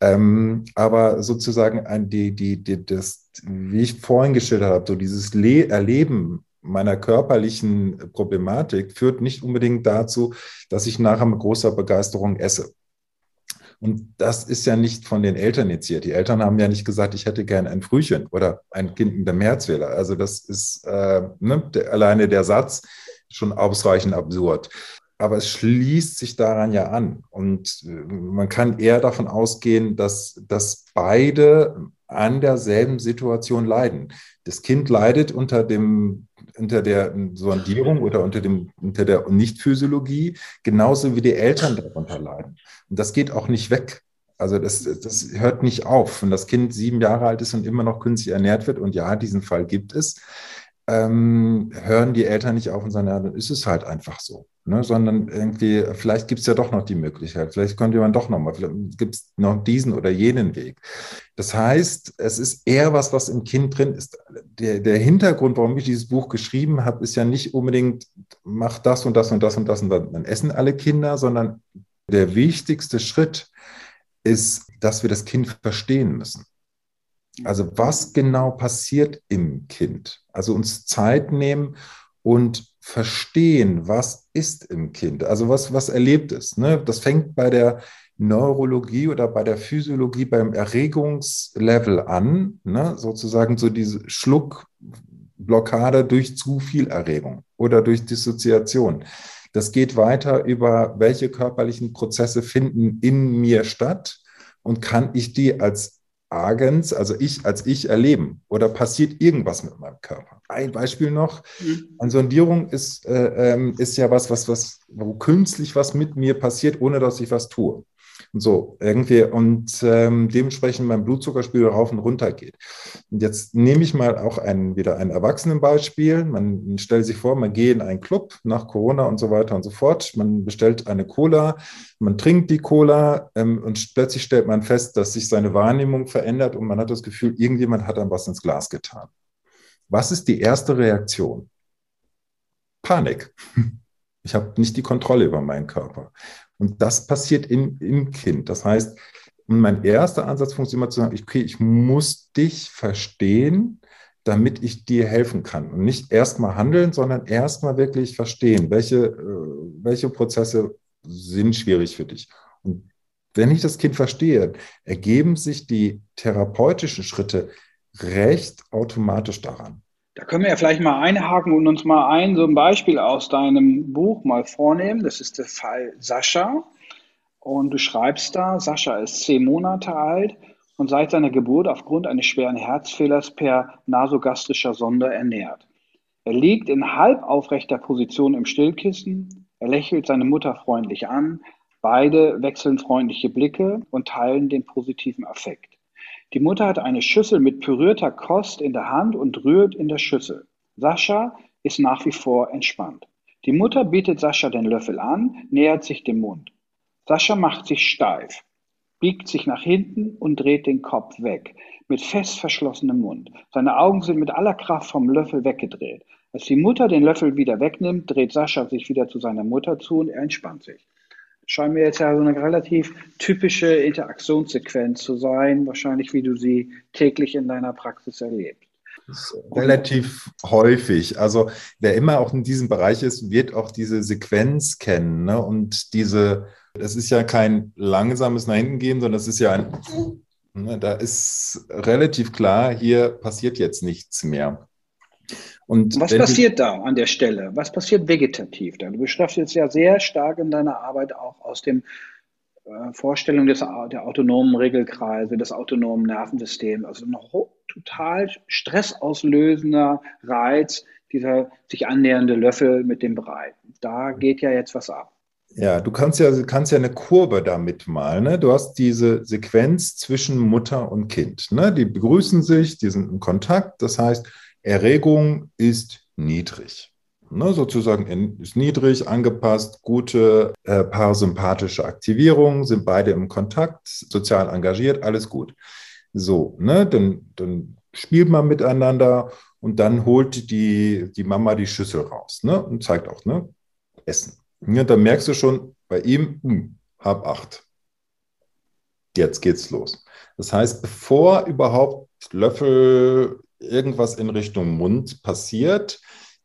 Speaker 2: Ähm, aber sozusagen ein, die, die, die, das, wie ich vorhin geschildert habe, so dieses Le Erleben meiner körperlichen Problematik führt nicht unbedingt dazu, dass ich nachher mit großer Begeisterung esse. Und das ist ja nicht von den Eltern initiiert. Die Eltern haben ja nicht gesagt, ich hätte gern ein Frühchen oder ein Kind mit einem Herzfehler. Also das ist äh, ne, der, alleine der Satz schon ausreichend absurd. aber es schließt sich daran ja an. Und äh, man kann eher davon ausgehen, dass, dass beide an derselben Situation leiden. Das Kind leidet unter dem unter der Sondierung oder unter, dem, unter der Nichtphysiologie, genauso wie die Eltern darunter leiden. Und das geht auch nicht weg. Also das, das hört nicht auf. Wenn das Kind sieben Jahre alt ist und immer noch künstlich ernährt wird, und ja, diesen Fall gibt es, ähm, hören die Eltern nicht auf und sagen, ja, dann ist es halt einfach so. Ne? Sondern irgendwie, vielleicht gibt es ja doch noch die Möglichkeit, vielleicht könnte man doch noch mal, vielleicht gibt es noch diesen oder jenen Weg. Das heißt, es ist eher was, was im Kind drin ist. Der, der Hintergrund, warum ich dieses Buch geschrieben habe, ist ja nicht unbedingt, mach das und das und das und das und dann essen alle Kinder, sondern der wichtigste Schritt ist, dass wir das Kind verstehen müssen. Also was genau passiert im Kind? Also uns Zeit nehmen und verstehen, was ist im Kind? Also was, was erlebt es? Ne? Das fängt bei der Neurologie oder bei der Physiologie beim Erregungslevel an, ne? sozusagen so diese Schluckblockade durch zu viel Erregung oder durch Dissoziation. Das geht weiter über, welche körperlichen Prozesse finden in mir statt und kann ich die als Agens, also ich als ich erleben oder passiert irgendwas mit meinem Körper? Ein Beispiel noch. Mhm. Eine Sondierung ist, äh, ähm, ist ja was, was, was, wo künstlich was mit mir passiert, ohne dass ich was tue. So, irgendwie, und ähm, dementsprechend mein Blutzuckerspiegel rauf und runter geht. Und jetzt nehme ich mal auch ein, wieder ein Erwachsenenbeispiel. Man stellt sich vor, man geht in einen Club nach Corona und so weiter und so fort. Man bestellt eine Cola, man trinkt die Cola ähm, und plötzlich stellt man fest, dass sich seine Wahrnehmung verändert und man hat das Gefühl, irgendjemand hat dann was ins Glas getan. Was ist die erste Reaktion? Panik. Ich habe nicht die Kontrolle über meinen Körper. Und das passiert in, im Kind. Das heißt, mein erster Ansatzpunkt ist immer zu sagen, okay, ich muss dich verstehen, damit ich dir helfen kann. Und nicht erstmal handeln, sondern erstmal wirklich verstehen, welche, äh, welche Prozesse sind schwierig für dich. Und wenn ich das Kind verstehe, ergeben sich die therapeutischen Schritte recht automatisch daran.
Speaker 1: Da können wir ja vielleicht mal einhaken und uns mal ein so ein Beispiel aus deinem Buch mal vornehmen. Das ist der Fall Sascha. Und du schreibst da, Sascha ist zehn Monate alt und seit seiner Geburt aufgrund eines schweren Herzfehlers per nasogastrischer Sonde ernährt. Er liegt in halb aufrechter Position im Stillkissen. Er lächelt seine Mutter freundlich an. Beide wechseln freundliche Blicke und teilen den positiven Affekt. Die Mutter hat eine Schüssel mit pürierter Kost in der Hand und rührt in der Schüssel. Sascha ist nach wie vor entspannt. Die Mutter bietet Sascha den Löffel an, nähert sich dem Mund. Sascha macht sich steif, biegt sich nach hinten und dreht den Kopf weg, mit fest verschlossenem Mund. Seine Augen sind mit aller Kraft vom Löffel weggedreht. Als die Mutter den Löffel wieder wegnimmt, dreht Sascha sich wieder zu seiner Mutter zu und er entspannt sich scheint mir jetzt ja so eine relativ typische Interaktionssequenz zu sein, wahrscheinlich wie du sie täglich in deiner Praxis erlebst.
Speaker 2: Relativ häufig. Also wer immer auch in diesem Bereich ist, wird auch diese Sequenz kennen. Ne? Und diese, das ist ja kein langsames nach hinten gehen, sondern das ist ja ein, ne? da ist relativ klar, hier passiert jetzt nichts mehr.
Speaker 1: Und was passiert da an der Stelle? Was passiert vegetativ da? Du beschreibst jetzt ja sehr stark in deiner Arbeit auch aus dem äh, Vorstellung des, der autonomen Regelkreise, des autonomen Nervensystems, also ein total stressauslösender Reiz, dieser sich annähernde Löffel mit dem Brei. Da geht ja jetzt was ab.
Speaker 2: Ja, du kannst ja, kannst ja eine Kurve damit malen. Ne? Du hast diese Sequenz zwischen Mutter und Kind. Ne? Die begrüßen sich, die sind in Kontakt. Das heißt, Erregung ist niedrig. Ne, sozusagen ist niedrig, angepasst, gute äh, parasympathische Aktivierung, sind beide im Kontakt, sozial engagiert, alles gut. So, ne, dann, dann spielt man miteinander und dann holt die, die Mama die Schüssel raus ne, und zeigt auch, ne, Essen. Ja, dann merkst du schon bei ihm, hm, hab acht. Jetzt geht's los. Das heißt, bevor überhaupt Löffel irgendwas in Richtung Mund passiert,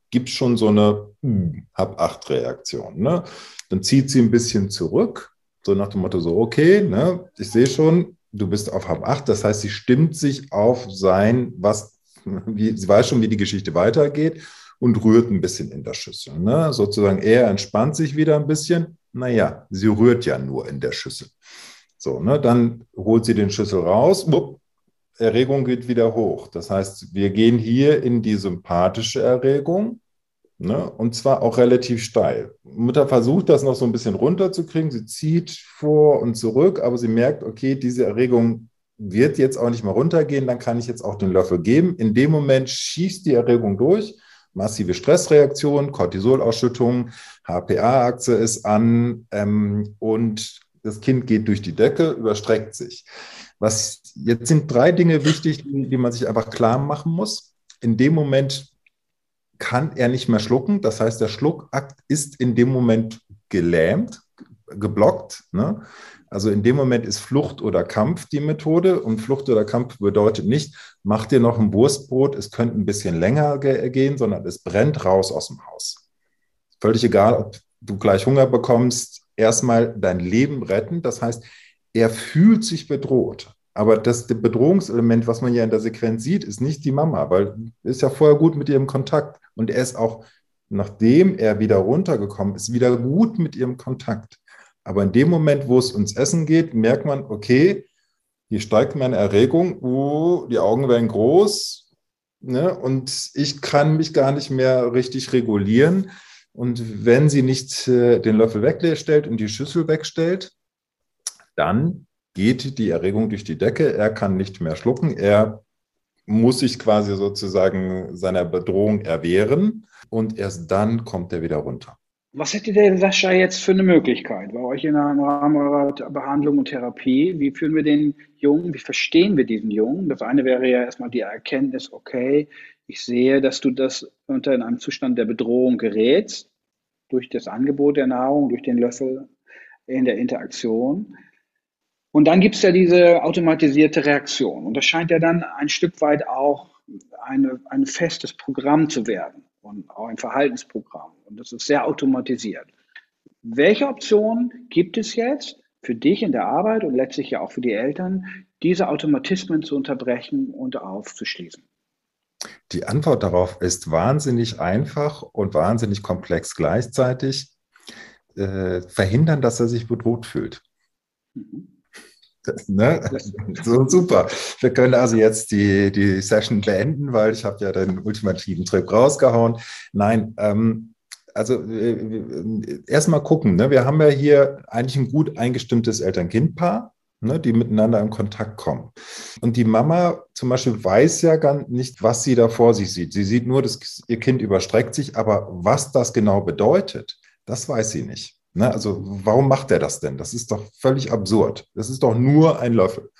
Speaker 2: gibt es schon so eine hm, Hab-Acht-Reaktion. Ne? Dann zieht sie ein bisschen zurück, so nach dem Motto, so, okay, ne, ich sehe schon, du bist auf Hab-Acht. Das heißt, sie stimmt sich auf sein, was, wie, sie weiß schon, wie die Geschichte weitergeht und rührt ein bisschen in der Schüssel. Ne? Sozusagen, er entspannt sich wieder ein bisschen. Naja, sie rührt ja nur in der Schüssel. So, ne? Dann holt sie den Schüssel raus, wupp, Erregung geht wieder hoch. Das heißt, wir gehen hier in die sympathische Erregung. Ne? Und zwar auch relativ steil. Mutter versucht das noch so ein bisschen runterzukriegen. Sie zieht vor und zurück, aber sie merkt, okay, diese Erregung wird jetzt auch nicht mehr runtergehen, dann kann ich jetzt auch den Löffel geben. In dem Moment schießt die Erregung durch, massive Stressreaktion, Cortisolausschüttung, HPA-Achse ist an ähm, und das Kind geht durch die Decke, überstreckt sich. Was jetzt sind drei Dinge wichtig, die, man sich einfach klar machen muss. In dem Moment kann er nicht mehr schlucken. Das heißt, der Schluckakt ist in dem Moment gelähmt, geblockt. Ne? Also in dem Moment ist Flucht oder Kampf die Methode und Flucht oder Kampf bedeutet nicht, mach dir noch ein Wurstbrot, es könnte ein bisschen länger gehen, sondern es brennt raus aus dem Haus. Völlig egal, ob du gleich Hunger bekommst, erstmal dein Leben retten. Das heißt, er fühlt sich bedroht. Aber das Bedrohungselement, was man ja in der Sequenz sieht, ist nicht die Mama, weil ist ja vorher gut mit ihrem Kontakt. Und er ist auch, nachdem er wieder runtergekommen ist, wieder gut mit ihrem Kontakt. Aber in dem Moment, wo es ums Essen geht, merkt man, okay, hier steigt meine Erregung, uh, die Augen werden groß ne, und ich kann mich gar nicht mehr richtig regulieren. Und wenn sie nicht äh, den Löffel wegstellt und die Schüssel wegstellt, dann geht die Erregung durch die Decke. Er kann nicht mehr schlucken. Er muss sich quasi sozusagen seiner Bedrohung erwehren und erst dann kommt er wieder runter.
Speaker 1: Was hätte der Sascha jetzt für eine Möglichkeit bei euch in einem Rahmen eurer Behandlung und Therapie? Wie führen wir den Jungen? Wie verstehen wir diesen Jungen? Das eine wäre ja erstmal die Erkenntnis, okay, ich sehe, dass du das unter in einem Zustand der Bedrohung gerätst, durch das Angebot der Nahrung, durch den Löffel in der Interaktion. Und dann gibt es ja diese automatisierte Reaktion. Und das scheint ja dann ein Stück weit auch eine, ein festes Programm zu werden und auch ein Verhaltensprogramm. Und das ist sehr automatisiert. Welche Optionen gibt es jetzt für dich in der Arbeit und letztlich ja auch für die Eltern, diese Automatismen zu unterbrechen und aufzuschließen?
Speaker 2: Die Antwort darauf ist wahnsinnig einfach und wahnsinnig komplex gleichzeitig. Äh, verhindern, dass er sich bedroht fühlt. Mhm. Ne? So super. Wir können also jetzt die, die Session beenden, weil ich habe ja den ultimativen Trip rausgehauen. Nein, ähm, also äh, erstmal gucken. Ne? Wir haben ja hier eigentlich ein gut eingestimmtes Eltern-Kind-Paar, ne, die miteinander in Kontakt kommen. Und die Mama zum Beispiel weiß ja gar nicht, was sie da vor sich sieht. Sie sieht nur, dass ihr Kind überstreckt sich, aber was das genau bedeutet, das weiß sie nicht. Ne? Also warum macht er das denn? Das ist doch völlig absurd. Das ist doch nur ein Löffel.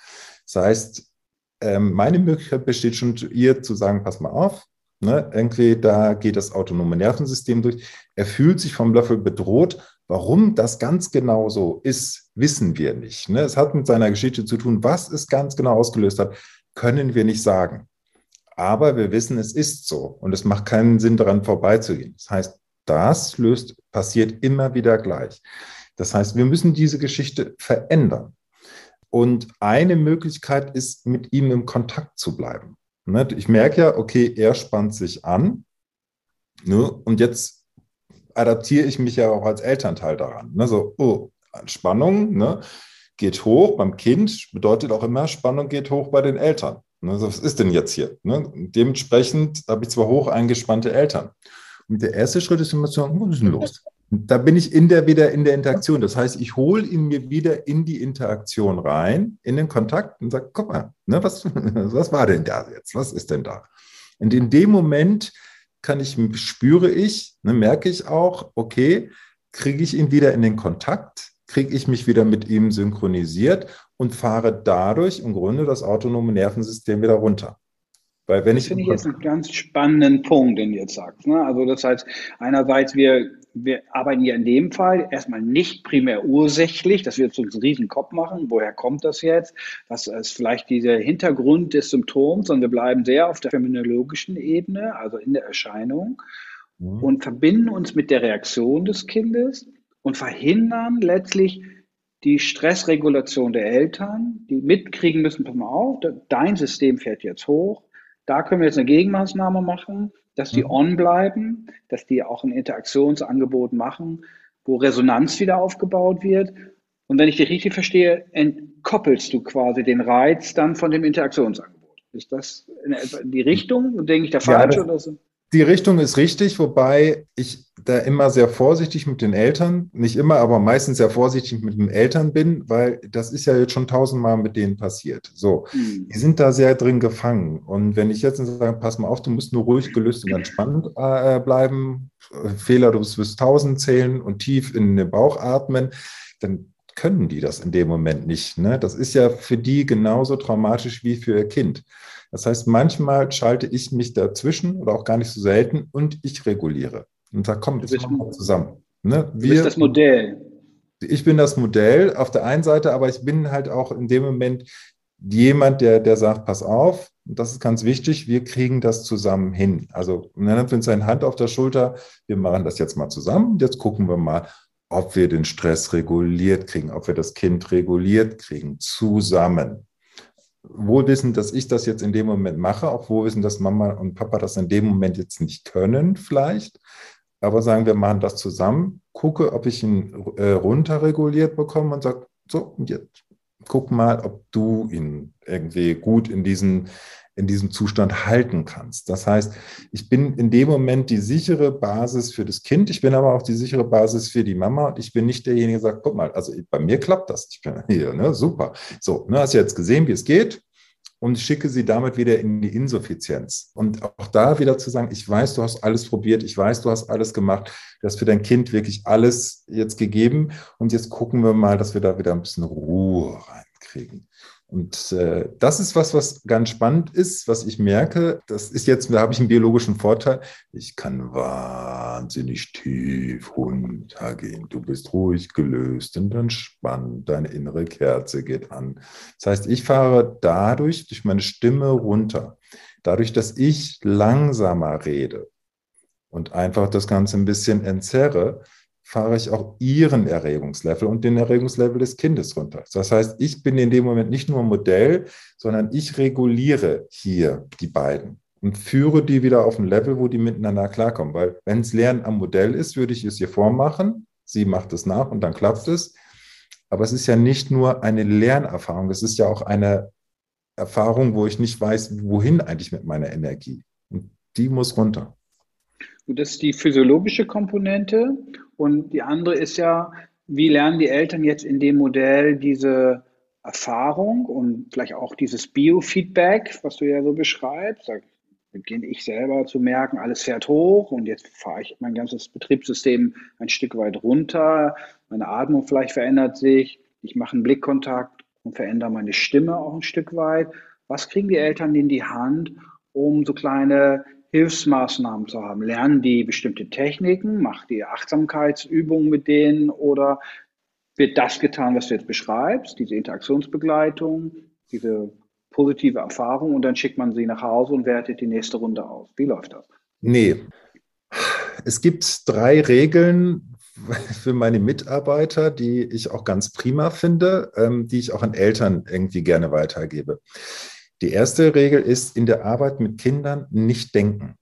Speaker 2: Das heißt, ähm, meine Möglichkeit besteht schon, ihr zu sagen, pass mal auf, ne? irgendwie da geht das autonome Nervensystem durch. Er fühlt sich vom Löffel bedroht. Warum das ganz genau so ist, wissen wir nicht. Ne? Es hat mit seiner Geschichte zu tun. Was es ganz genau ausgelöst hat, können wir nicht sagen. Aber wir wissen, es ist so und es macht keinen Sinn, daran vorbeizugehen. Das heißt, das löst, passiert immer wieder gleich. Das heißt, wir müssen diese Geschichte verändern. Und eine Möglichkeit ist, mit ihm im Kontakt zu bleiben. Ne, ich merke ja, okay, er spannt sich an. Ne, und jetzt adaptiere ich mich ja auch als Elternteil daran. Ne, so, oh, Spannung geht hoch beim Kind, bedeutet auch immer, Spannung geht hoch bei den Eltern. was ist denn jetzt hier? Dementsprechend habe ich zwar hoch eingespannte Eltern. Und der erste Schritt ist immer zu sagen, was ist denn los? Da bin ich in der, wieder in der Interaktion. Das heißt, ich hole ihn mir wieder in die Interaktion rein, in den Kontakt und sage, guck mal, ne, was, was war denn da jetzt? Was ist denn da? Und in dem Moment kann ich, spüre ich, ne, merke ich auch, okay, kriege ich ihn wieder in den Kontakt, kriege ich mich wieder mit ihm synchronisiert und fahre dadurch im Grunde das autonome Nervensystem wieder runter.
Speaker 1: Weil wenn das ich finde ich jetzt einen ganz spannenden Punkt, den du jetzt sagst. Ne? Also das heißt, einerseits, wir, wir arbeiten ja in dem Fall erstmal nicht primär ursächlich, dass wir jetzt uns einen riesen Kopf machen, woher kommt das jetzt, was ist vielleicht dieser Hintergrund des Symptoms, sondern wir bleiben sehr auf der phänomenologischen Ebene, also in der Erscheinung mhm. und verbinden uns mit der Reaktion des Kindes und verhindern letztlich die Stressregulation der Eltern, die mitkriegen müssen, pass mal auf, dein System fährt jetzt hoch, da können wir jetzt eine Gegenmaßnahme machen. dass die mhm. on bleiben, dass die auch ein Interaktionsangebot machen, wo Resonanz wieder aufgebaut wird. Und wenn ich dich richtig verstehe, entkoppelst du quasi den Reiz dann von dem Interaktionsangebot. Ist das die Richtung? Denke ich da falsch
Speaker 2: ja, oder so? Die Richtung ist richtig, wobei ich da immer sehr vorsichtig mit den Eltern, nicht immer, aber meistens sehr vorsichtig mit den Eltern bin, weil das ist ja jetzt schon tausendmal mit denen passiert. So, mhm. die sind da sehr drin gefangen. Und wenn ich jetzt sage, pass mal auf, du musst nur ruhig, gelöst und entspannt äh, bleiben, Fehler, du wirst tausend zählen und tief in den Bauch atmen, dann können die das in dem Moment nicht. Ne? Das ist ja für die genauso traumatisch wie für ihr Kind. Das heißt, manchmal schalte ich mich dazwischen oder auch gar nicht so selten und ich reguliere. Und sage, komm, jetzt machen wir zusammen.
Speaker 1: Ne? Wir, du bist das Modell.
Speaker 2: Ich bin das Modell auf der einen Seite, aber ich bin halt auch in dem Moment jemand, der, der sagt, pass auf, das ist ganz wichtig, wir kriegen das zusammen hin. Also man nimmt uns seine Hand auf der Schulter, wir machen das jetzt mal zusammen, jetzt gucken wir mal, ob wir den Stress reguliert kriegen, ob wir das Kind reguliert kriegen, zusammen wohl wissen, dass ich das jetzt in dem Moment mache, auch wohl wissen, dass Mama und Papa das in dem Moment jetzt nicht können, vielleicht. Aber sagen wir machen das zusammen, gucke, ob ich ihn äh, runterreguliert bekomme und sage, so, jetzt guck mal, ob du ihn irgendwie gut in diesen in diesem Zustand halten kannst. Das heißt, ich bin in dem Moment die sichere Basis für das Kind, ich bin aber auch die sichere Basis für die Mama und ich bin nicht derjenige, der sagt, guck mal, also bei mir klappt das, ich bin hier, ne, super. So, ne, hast du jetzt gesehen, wie es geht? und schicke sie damit wieder in die Insuffizienz. Und auch da wieder zu sagen, ich weiß, du hast alles probiert, ich weiß, du hast alles gemacht, du hast für dein Kind wirklich alles jetzt gegeben und jetzt gucken wir mal, dass wir da wieder ein bisschen Ruhe reinkriegen. Und äh, das ist was, was ganz spannend ist, was ich merke. Das ist jetzt, da habe ich einen biologischen Vorteil. Ich kann wahnsinnig tief runtergehen. Du bist ruhig gelöst und entspannt. Deine innere Kerze geht an. Das heißt, ich fahre dadurch, durch meine Stimme runter. Dadurch, dass ich langsamer rede und einfach das Ganze ein bisschen entzerre, fahre ich auch ihren Erregungslevel und den Erregungslevel des Kindes runter. Das heißt, ich bin in dem Moment nicht nur Modell, sondern ich reguliere hier die beiden und führe die wieder auf ein Level, wo die miteinander klarkommen. Weil wenn es Lernen am Modell ist, würde ich es ihr vormachen. Sie macht es nach und dann klappt es. Aber es ist ja nicht nur eine Lernerfahrung, es ist ja auch eine Erfahrung, wo ich nicht weiß, wohin eigentlich mit meiner Energie. Und die muss runter.
Speaker 1: Und das ist die physiologische Komponente. Und die andere ist ja, wie lernen die Eltern jetzt in dem Modell diese Erfahrung und vielleicht auch dieses Biofeedback, was du ja so beschreibst. Da beginne ich selber zu merken, alles fährt hoch und jetzt fahre ich mein ganzes Betriebssystem ein Stück weit runter. Meine Atmung vielleicht verändert sich. Ich mache einen Blickkontakt und verändere meine Stimme auch ein Stück weit. Was kriegen die Eltern in die Hand, um so kleine Hilfsmaßnahmen zu haben? Lernen die bestimmte Techniken? Macht die Achtsamkeitsübungen mit denen? Oder wird das getan, was du jetzt beschreibst, diese Interaktionsbegleitung, diese positive Erfahrung und dann schickt man sie nach Hause und wertet die nächste Runde aus? Wie läuft das?
Speaker 2: Nee. Es gibt drei Regeln für meine Mitarbeiter, die ich auch ganz prima finde, ähm, die ich auch an Eltern irgendwie gerne weitergebe. Die erste Regel ist in der Arbeit mit Kindern nicht denken.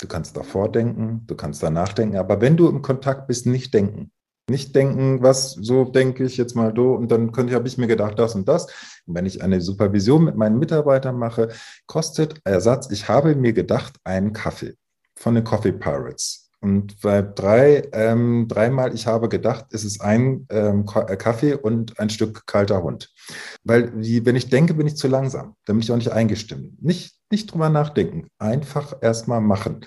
Speaker 2: Du kannst davor denken, du kannst danach denken, aber wenn du im Kontakt bist, nicht denken. Nicht denken, was so denke ich jetzt mal do und dann könnte habe ich mir gedacht das und das. Und wenn ich eine Supervision mit meinen Mitarbeitern mache, kostet Ersatz, ich habe mir gedacht, einen Kaffee von den Coffee Pirates. Und bei drei, ähm, dreimal, ich habe gedacht, es ist ein ähm, äh, Kaffee und ein Stück kalter Hund. Weil die, wenn ich denke, bin ich zu langsam. Dann bin ich auch nicht eingestimmt. Nicht, nicht drüber nachdenken. Einfach erstmal machen.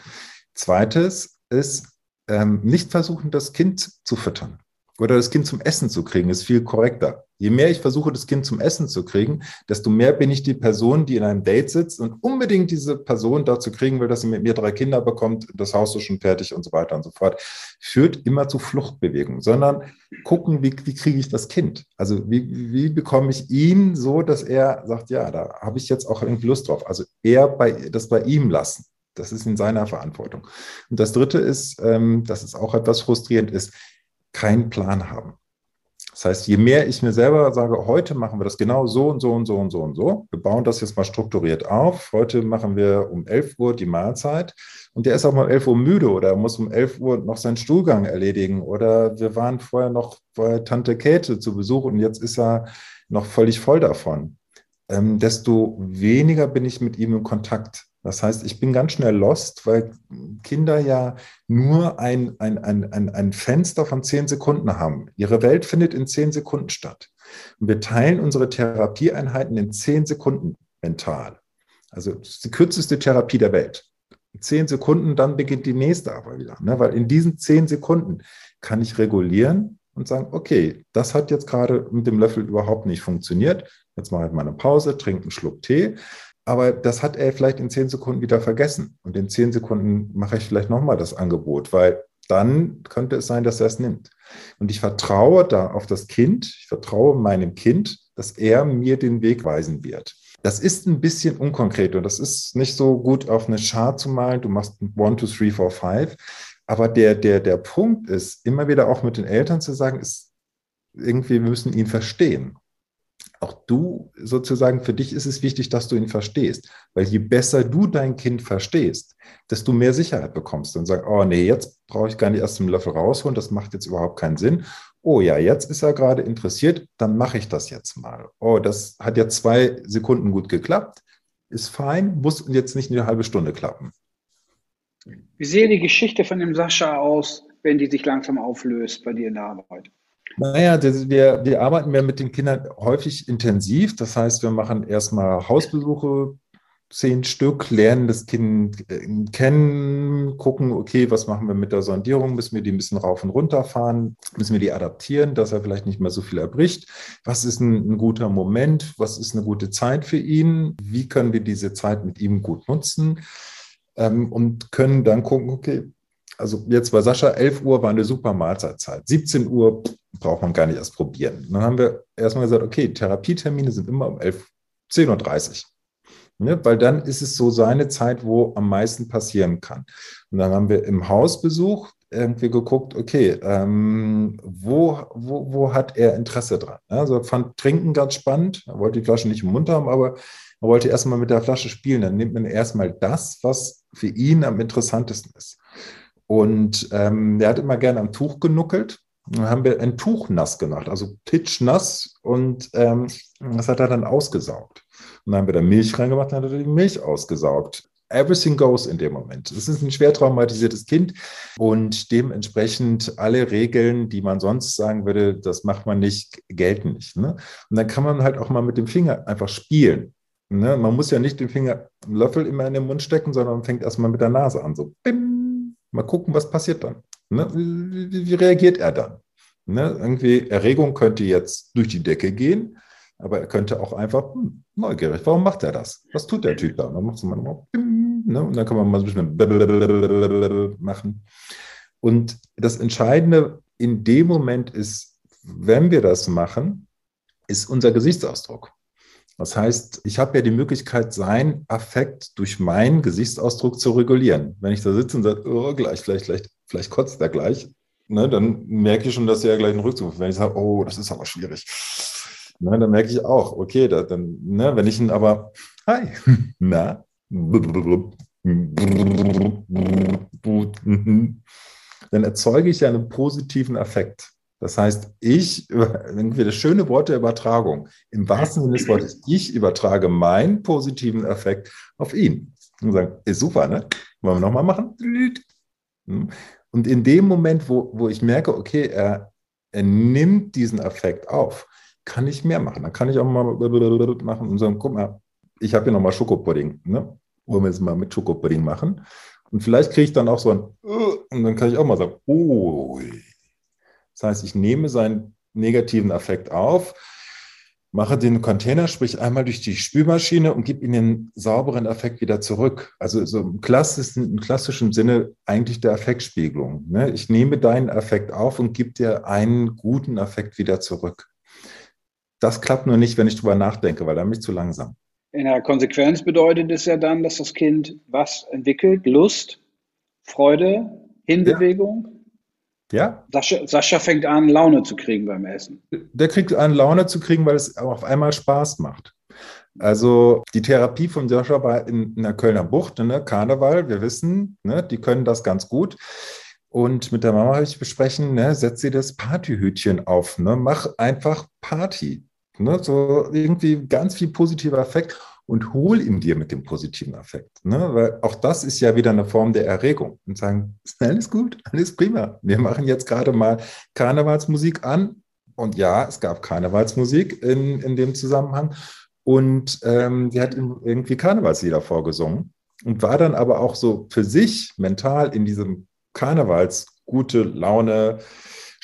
Speaker 2: Zweites ist, ähm, nicht versuchen, das Kind zu füttern oder das Kind zum Essen zu kriegen, ist viel korrekter. Je mehr ich versuche, das Kind zum Essen zu kriegen, desto mehr bin ich die Person, die in einem Date sitzt und unbedingt diese Person dazu kriegen will, dass sie mit mir drei Kinder bekommt, das Haus ist schon fertig und so weiter und so fort. Führt immer zu Fluchtbewegungen, sondern gucken, wie, wie kriege ich das Kind? Also wie, wie bekomme ich ihn so, dass er sagt, ja, da habe ich jetzt auch irgendwie Lust drauf. Also eher bei, das bei ihm lassen. Das ist in seiner Verantwortung. Und das Dritte ist, ähm, dass es auch etwas frustrierend ist, keinen Plan haben. Das heißt, je mehr ich mir selber sage, heute machen wir das genau so und so und so und so und so, wir bauen das jetzt mal strukturiert auf. Heute machen wir um 11 Uhr die Mahlzeit und der ist auch mal um 11 Uhr müde oder muss um 11 Uhr noch seinen Stuhlgang erledigen oder wir waren vorher noch bei Tante Käthe zu Besuch und jetzt ist er noch völlig voll davon. Ähm, desto weniger bin ich mit ihm in Kontakt. Das heißt, ich bin ganz schnell lost, weil Kinder ja nur ein, ein, ein, ein, Fenster von zehn Sekunden haben. Ihre Welt findet in zehn Sekunden statt. Und wir teilen unsere Therapieeinheiten in zehn Sekunden mental. Also die kürzeste Therapie der Welt. Zehn Sekunden, dann beginnt die nächste aber wieder. Ne? Weil in diesen zehn Sekunden kann ich regulieren und sagen, okay, das hat jetzt gerade mit dem Löffel überhaupt nicht funktioniert. Jetzt mache ich mal eine Pause, trinke einen Schluck Tee aber das hat er vielleicht in zehn Sekunden wieder vergessen. Und in zehn Sekunden mache ich vielleicht nochmal das Angebot, weil dann könnte es sein, dass er es nimmt. Und ich vertraue da auf das Kind, ich vertraue meinem Kind, dass er mir den Weg weisen wird. Das ist ein bisschen unkonkret und das ist nicht so gut auf eine Chart zu malen. Du machst one, two, three, four, five. Aber der, der, der Punkt ist, immer wieder auch mit den Eltern zu sagen, ist irgendwie, wir müssen ihn verstehen auch du sozusagen, für dich ist es wichtig, dass du ihn verstehst. Weil je besser du dein Kind verstehst, desto mehr Sicherheit bekommst und sagst, oh nee, jetzt brauche ich gar nicht erst einen Löffel rausholen, das macht jetzt überhaupt keinen Sinn. Oh ja, jetzt ist er gerade interessiert, dann mache ich das jetzt mal. Oh, das hat ja zwei Sekunden gut geklappt, ist fein, muss jetzt nicht eine halbe Stunde klappen.
Speaker 1: Wie sehe die Geschichte von dem Sascha aus, wenn die sich langsam auflöst bei dir in der Arbeit?
Speaker 2: Naja, wir, wir arbeiten ja mit den Kindern häufig intensiv. Das heißt, wir machen erstmal Hausbesuche, zehn Stück, lernen das Kind äh, kennen, gucken, okay, was machen wir mit der Sondierung? Müssen wir die ein bisschen rauf und runter fahren? Müssen wir die adaptieren, dass er vielleicht nicht mehr so viel erbricht? Was ist ein, ein guter Moment? Was ist eine gute Zeit für ihn? Wie können wir diese Zeit mit ihm gut nutzen? Ähm, und können dann gucken, okay, also jetzt bei Sascha, 11 Uhr war eine super Mahlzeitzeit. 17 Uhr braucht man gar nicht erst probieren. dann haben wir erstmal gesagt, okay, Therapietermine sind immer um 11, 10.30 Uhr. Ne, weil dann ist es so seine Zeit, wo am meisten passieren kann. Und dann haben wir im Hausbesuch irgendwie geguckt, okay, ähm, wo, wo, wo hat er Interesse dran? Also fand Trinken ganz spannend, er wollte die Flasche nicht im Mund haben, aber er wollte erstmal mit der Flasche spielen. Dann nimmt man erstmal das, was für ihn am interessantesten ist. Und ähm, er hat immer gerne am Tuch genuckelt. Dann haben wir ein Tuch nass gemacht, also pitchnass und ähm, das hat er dann ausgesaugt. Und dann haben wir da Milch reingemacht, dann hat er die Milch ausgesaugt. Everything goes in dem Moment. Es ist ein schwer traumatisiertes Kind und dementsprechend alle Regeln, die man sonst sagen würde, das macht man nicht, gelten nicht. Ne? Und dann kann man halt auch mal mit dem Finger einfach spielen. Ne? Man muss ja nicht den Finger einen Löffel immer in den Mund stecken, sondern man fängt erstmal mit der Nase an. So, bim. Mal gucken, was passiert dann. Ne? Wie, wie, reagiert er dann? Ne? Irgendwie Erregung könnte jetzt durch die Decke gehen, aber er könnte auch einfach hm, neugierig. Warum macht er das? Was tut der Typ da? Und dann macht man mal, ne? und dann kann man mal so ein bisschen machen. Und das Entscheidende in dem Moment ist, wenn wir das machen, ist unser Gesichtsausdruck. Das heißt, ich habe ja die Möglichkeit, sein Affekt durch meinen Gesichtsausdruck zu regulieren. Wenn ich da sitze und sage, oh, gleich, vielleicht, vielleicht, vielleicht kotzt er gleich, ne, dann merke ich schon, dass er gleich einen Rückzug. Wenn ich sage, oh, das ist aber schwierig, ne, dann merke ich auch, okay, da, dann, ne, wenn ich ihn aber, hi, na, dann erzeuge ich ja einen positiven Affekt. Das heißt, ich, irgendwie das schöne Wort der Übertragung, im wahrsten Sinne des Wortes, ich übertrage meinen positiven Effekt auf ihn. Und sagen, ist super, ne? Wollen wir nochmal machen? Und in dem Moment, wo, wo ich merke, okay, er, er nimmt diesen Effekt auf, kann ich mehr machen. Dann kann ich auch mal machen und sagen, guck mal, ich habe hier nochmal Schokopudding. Ne? Wollen wir es mal mit Schokopudding machen? Und vielleicht kriege ich dann auch so ein, und dann kann ich auch mal sagen, oh, das heißt, ich nehme seinen negativen Affekt auf, mache den Container, sprich einmal durch die Spülmaschine und gebe ihm den sauberen Affekt wieder zurück. Also so im klassischen, im klassischen Sinne eigentlich der Affektspiegelung. Ne? Ich nehme deinen Affekt auf und gebe dir einen guten Affekt wieder zurück. Das klappt nur nicht, wenn ich drüber nachdenke, weil dann bin ich zu langsam.
Speaker 1: In der Konsequenz bedeutet es ja dann, dass das Kind was entwickelt? Lust, Freude, Hinbewegung? Ja? Sascha, Sascha fängt an, Laune zu kriegen beim Essen.
Speaker 2: Der kriegt an, Laune zu kriegen, weil es auf einmal Spaß macht. Also die Therapie von Sascha war in, in der Kölner Bucht, ne? Karneval, wir wissen, ne? die können das ganz gut. Und mit der Mama habe ich besprechen, ne, setz dir das Partyhütchen auf, ne, mach einfach Party. Ne, so irgendwie ganz viel positiver Effekt und hol ihn dir mit dem positiven Effekt. Ne? Weil auch das ist ja wieder eine Form der Erregung. Und sagen, alles gut, alles prima. Wir machen jetzt gerade mal Karnevalsmusik an. Und ja, es gab Karnevalsmusik in, in dem Zusammenhang. Und ähm, sie hat irgendwie Karnevalslieder vorgesungen und war dann aber auch so für sich mental in diesem Karnevals gute Laune,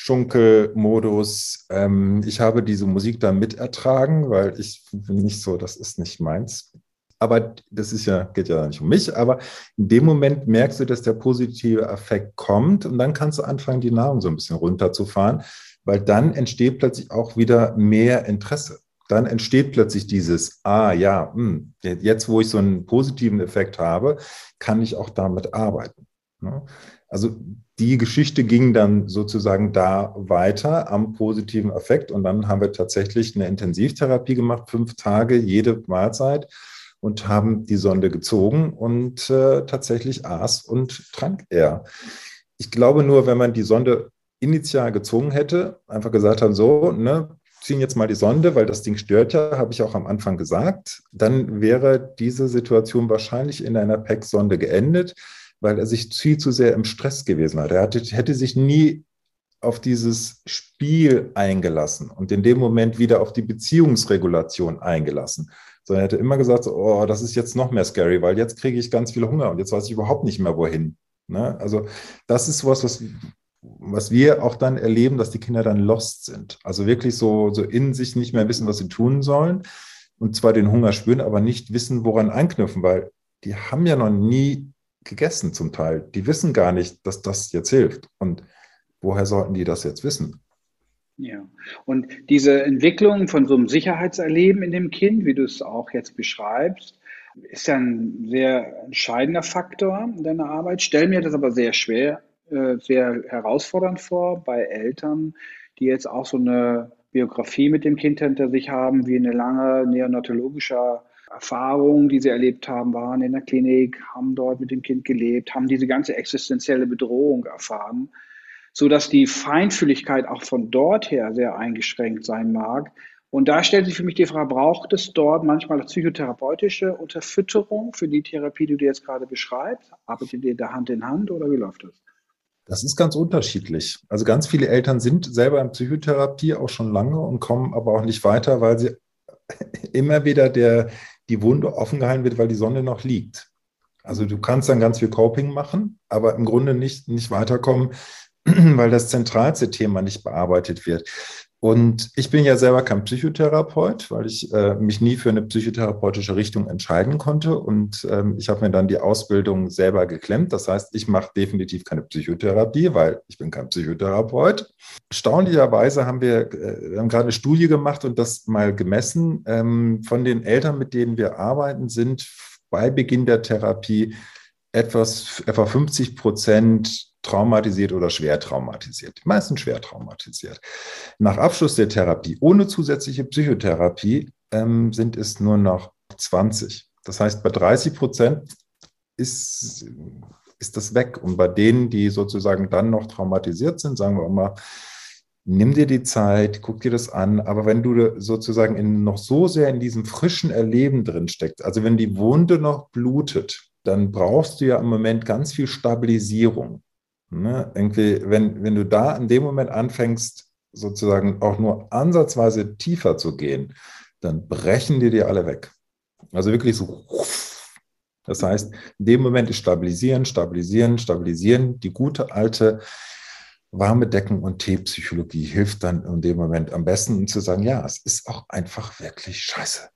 Speaker 2: Schunkelmodus. Ähm, ich habe diese Musik da mitertragen, weil ich bin nicht so, das ist nicht meins. Aber das ist ja, geht ja nicht um mich, aber in dem Moment merkst du, dass der positive Effekt kommt und dann kannst du anfangen, die Nahrung so ein bisschen runterzufahren, weil dann entsteht plötzlich auch wieder mehr Interesse. Dann entsteht plötzlich dieses, ah ja, mh, hm, jetzt wo ich so einen positiven Effekt habe, kann ich auch damit arbeiten. Ne? Also die Geschichte ging dann sozusagen da weiter am positiven Effekt und dann haben wir tatsächlich eine Intensivtherapie gemacht, fünf Tage jede Mahlzeit und haben die Sonde gezogen und äh, tatsächlich aß und trank er. Ich glaube nur, wenn man die Sonde initial gezogen hätte, einfach gesagt haben, so, ne, ziehen jetzt mal die Sonde, weil das Ding stört ja, habe ich auch am Anfang gesagt, dann wäre diese Situation wahrscheinlich in einer PEC-Sonde geendet weil er sich viel zu sehr im Stress gewesen hat. Er hatte, hätte sich nie auf dieses Spiel eingelassen und in dem Moment wieder auf die Beziehungsregulation eingelassen, sondern er hätte immer gesagt, oh, das ist jetzt noch mehr scary, weil jetzt kriege ich ganz viel Hunger und jetzt weiß ich überhaupt nicht mehr wohin. Ne? Also das ist was, was, was wir auch dann erleben, dass die Kinder dann lost sind. Also wirklich so, so in sich nicht mehr wissen, was sie tun sollen und zwar den Hunger spüren, aber nicht wissen, woran anknüpfen, weil die haben ja noch nie gegessen zum Teil. Die wissen gar nicht, dass das jetzt hilft. Und woher sollten die das jetzt wissen?
Speaker 1: Ja, und diese Entwicklung von so einem Sicherheitserleben in dem Kind, wie du es auch jetzt beschreibst, ist ja ein sehr entscheidender Faktor in deiner Arbeit. Stell mir das aber sehr schwer, äh, sehr herausfordernd vor bei Eltern, die jetzt auch so eine Biografie mit dem Kind hinter sich haben, wie eine lange neonatologische Erfahrungen, die sie erlebt haben, waren in der Klinik, haben dort mit dem Kind gelebt, haben diese ganze existenzielle Bedrohung erfahren, so dass die Feinfühligkeit auch von dort her sehr eingeschränkt sein mag. Und da stellt sich für mich die Frage, braucht es dort manchmal psychotherapeutische Unterfütterung für die Therapie, die du jetzt gerade beschreibst? Arbeitet ihr da Hand in Hand oder wie läuft das?
Speaker 2: Das ist ganz unterschiedlich. Also ganz viele Eltern sind selber in Psychotherapie auch schon lange und kommen aber auch nicht weiter, weil sie immer wieder der, die Wunde offen gehalten wird, weil die Sonne noch liegt. Also du kannst dann ganz viel Coping machen, aber im Grunde nicht, nicht weiterkommen, weil das zentralste Thema nicht bearbeitet wird. Und ich bin ja selber kein Psychotherapeut, weil ich äh, mich nie für eine psychotherapeutische Richtung entscheiden konnte. Und ähm, ich habe mir dann die Ausbildung selber geklemmt. Das heißt, ich mache definitiv keine Psychotherapie, weil ich bin kein Psychotherapeut. Erstaunlicherweise haben wir, äh, wir haben gerade eine Studie gemacht und das mal gemessen. Ähm, von den Eltern, mit denen wir arbeiten, sind bei Beginn der Therapie etwas, etwa 50 Prozent traumatisiert oder schwer traumatisiert. Die meisten schwer traumatisiert. Nach Abschluss der Therapie ohne zusätzliche Psychotherapie ähm, sind es nur noch 20. Das heißt, bei 30 Prozent ist, ist das weg. Und bei denen, die sozusagen dann noch traumatisiert sind, sagen wir mal, nimm dir die Zeit, guck dir das an. Aber wenn du sozusagen in, noch so sehr in diesem frischen Erleben drin steckst, also wenn die Wunde noch blutet, dann brauchst du ja im Moment ganz viel Stabilisierung. Ne? Irgendwie, wenn, wenn du da in dem Moment anfängst, sozusagen auch nur ansatzweise tiefer zu gehen, dann brechen dir die alle weg. Also wirklich so. Das heißt, in dem Moment ist stabilisieren, stabilisieren, stabilisieren. Die gute alte warme Decken- und Teepsychologie hilft dann in dem Moment am besten, um zu sagen, ja, es ist auch einfach wirklich scheiße.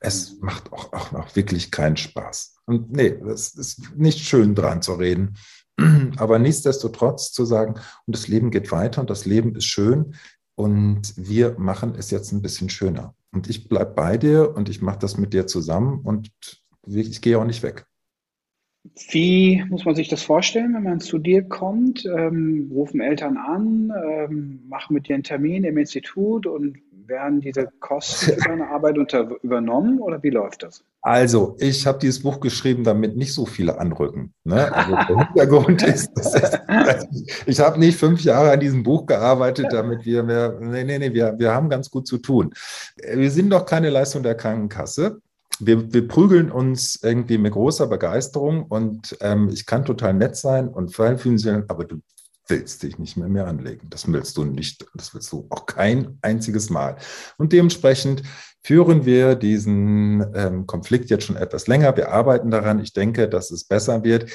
Speaker 2: Es macht auch, auch noch wirklich keinen Spaß. Und nee, es ist nicht schön dran zu reden. Aber nichtsdestotrotz zu sagen, und das Leben geht weiter und das Leben ist schön und wir machen es jetzt ein bisschen schöner. Und ich bleibe bei dir und ich mache das mit dir zusammen und ich gehe auch nicht weg.
Speaker 1: Wie muss man sich das vorstellen, wenn man zu dir kommt? Ähm, rufen Eltern an, ähm, machen mit dir einen Termin im Institut und werden diese Kosten für deine Arbeit unter, übernommen oder wie läuft das?
Speaker 2: Also, ich habe dieses Buch geschrieben, damit nicht so viele anrücken. Ne? Also der Hintergrund ist, ist, ich habe nicht fünf Jahre an diesem Buch gearbeitet, damit wir mehr, nee, nee, nee, wir, wir haben ganz gut zu tun. Wir sind doch keine Leistung der Krankenkasse. Wir, wir prügeln uns irgendwie mit großer Begeisterung und ähm, ich kann total nett sein und fühlen sich, aber du willst dich nicht mehr mehr anlegen. Das willst du nicht. Das willst du auch kein einziges Mal. Und dementsprechend führen wir diesen ähm, Konflikt jetzt schon etwas länger. Wir arbeiten daran. Ich denke, dass es besser wird.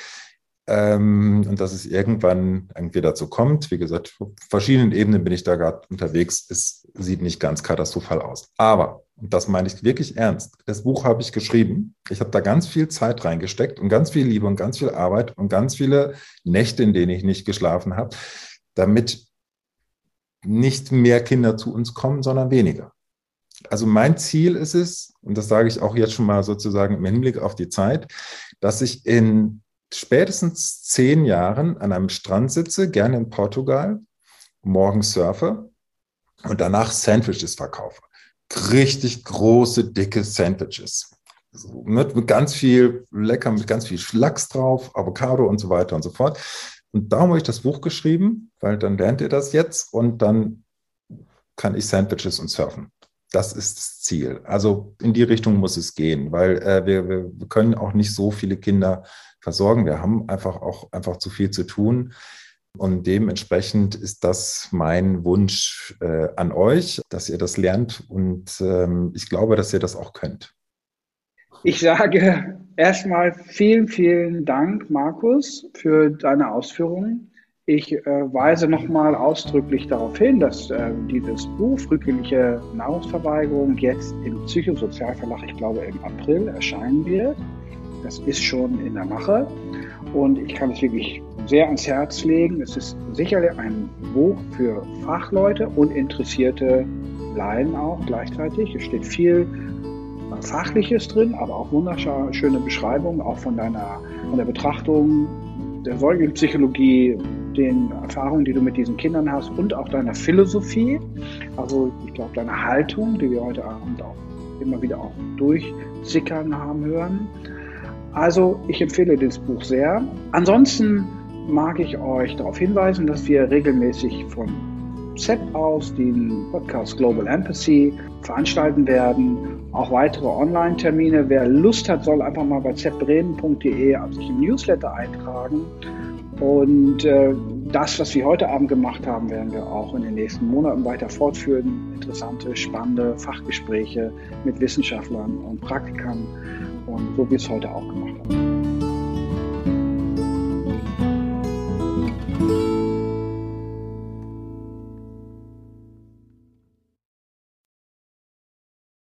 Speaker 2: Ähm, und dass es irgendwann irgendwie dazu kommt. Wie gesagt, auf verschiedenen Ebenen bin ich da gerade unterwegs. Es sieht nicht ganz katastrophal aus. Aber, und das meine ich wirklich ernst, das Buch habe ich geschrieben. Ich habe da ganz viel Zeit reingesteckt und ganz viel Liebe und ganz viel Arbeit und ganz viele Nächte, in denen ich nicht geschlafen habe, damit nicht mehr Kinder zu uns kommen, sondern weniger. Also mein Ziel ist es, und das sage ich auch jetzt schon mal sozusagen im Hinblick auf die Zeit, dass ich in spätestens zehn Jahren an einem Strand sitze, gerne in Portugal, morgen surfe und danach Sandwiches verkaufe. Richtig große, dicke Sandwiches. So, mit, mit ganz viel lecker, mit ganz viel Schlacks drauf, Avocado und so weiter und so fort. Und darum habe ich das Buch geschrieben, weil dann lernt ihr das jetzt und dann kann ich Sandwiches und surfen. Das ist das Ziel. Also in die Richtung muss es gehen, weil äh, wir, wir können auch nicht so viele Kinder versorgen. Wir haben einfach auch einfach zu viel zu tun. Und dementsprechend ist das mein Wunsch äh, an euch, dass ihr das lernt. Und ähm, ich glaube, dass ihr das auch könnt.
Speaker 1: Ich sage erstmal vielen, vielen Dank, Markus, für deine Ausführungen. Ich äh, weise nochmal ausdrücklich darauf hin, dass äh, dieses Buch Frühkindliche Nahrungsverweigerung jetzt im Psychosozialverlag, ich glaube im April, erscheinen wird. Das ist schon in der Mache und ich kann es wirklich sehr ans Herz legen. Es ist sicherlich ein Buch für Fachleute und interessierte Laien auch gleichzeitig. Es steht viel Fachliches drin, aber auch wunderschöne Beschreibungen, auch von deiner von der Betrachtung der Säuglingspsychologie, den Erfahrungen, die du mit diesen Kindern hast und auch deiner Philosophie. Also ich glaube, deine Haltung, die wir heute Abend auch immer wieder auch durchsickern haben hören. Also ich empfehle das Buch sehr. Ansonsten mag ich euch darauf hinweisen, dass wir regelmäßig von ZEP aus den Podcast Global Empathy veranstalten werden. Auch weitere Online-Termine. Wer Lust hat, soll einfach mal bei zebreden.de sich im Newsletter eintragen. Und äh, das, was wir heute Abend gemacht haben, werden wir auch in den nächsten Monaten weiter fortführen. Interessante, spannende Fachgespräche mit Wissenschaftlern und Praktikern und so wie es heute auch gemacht haben.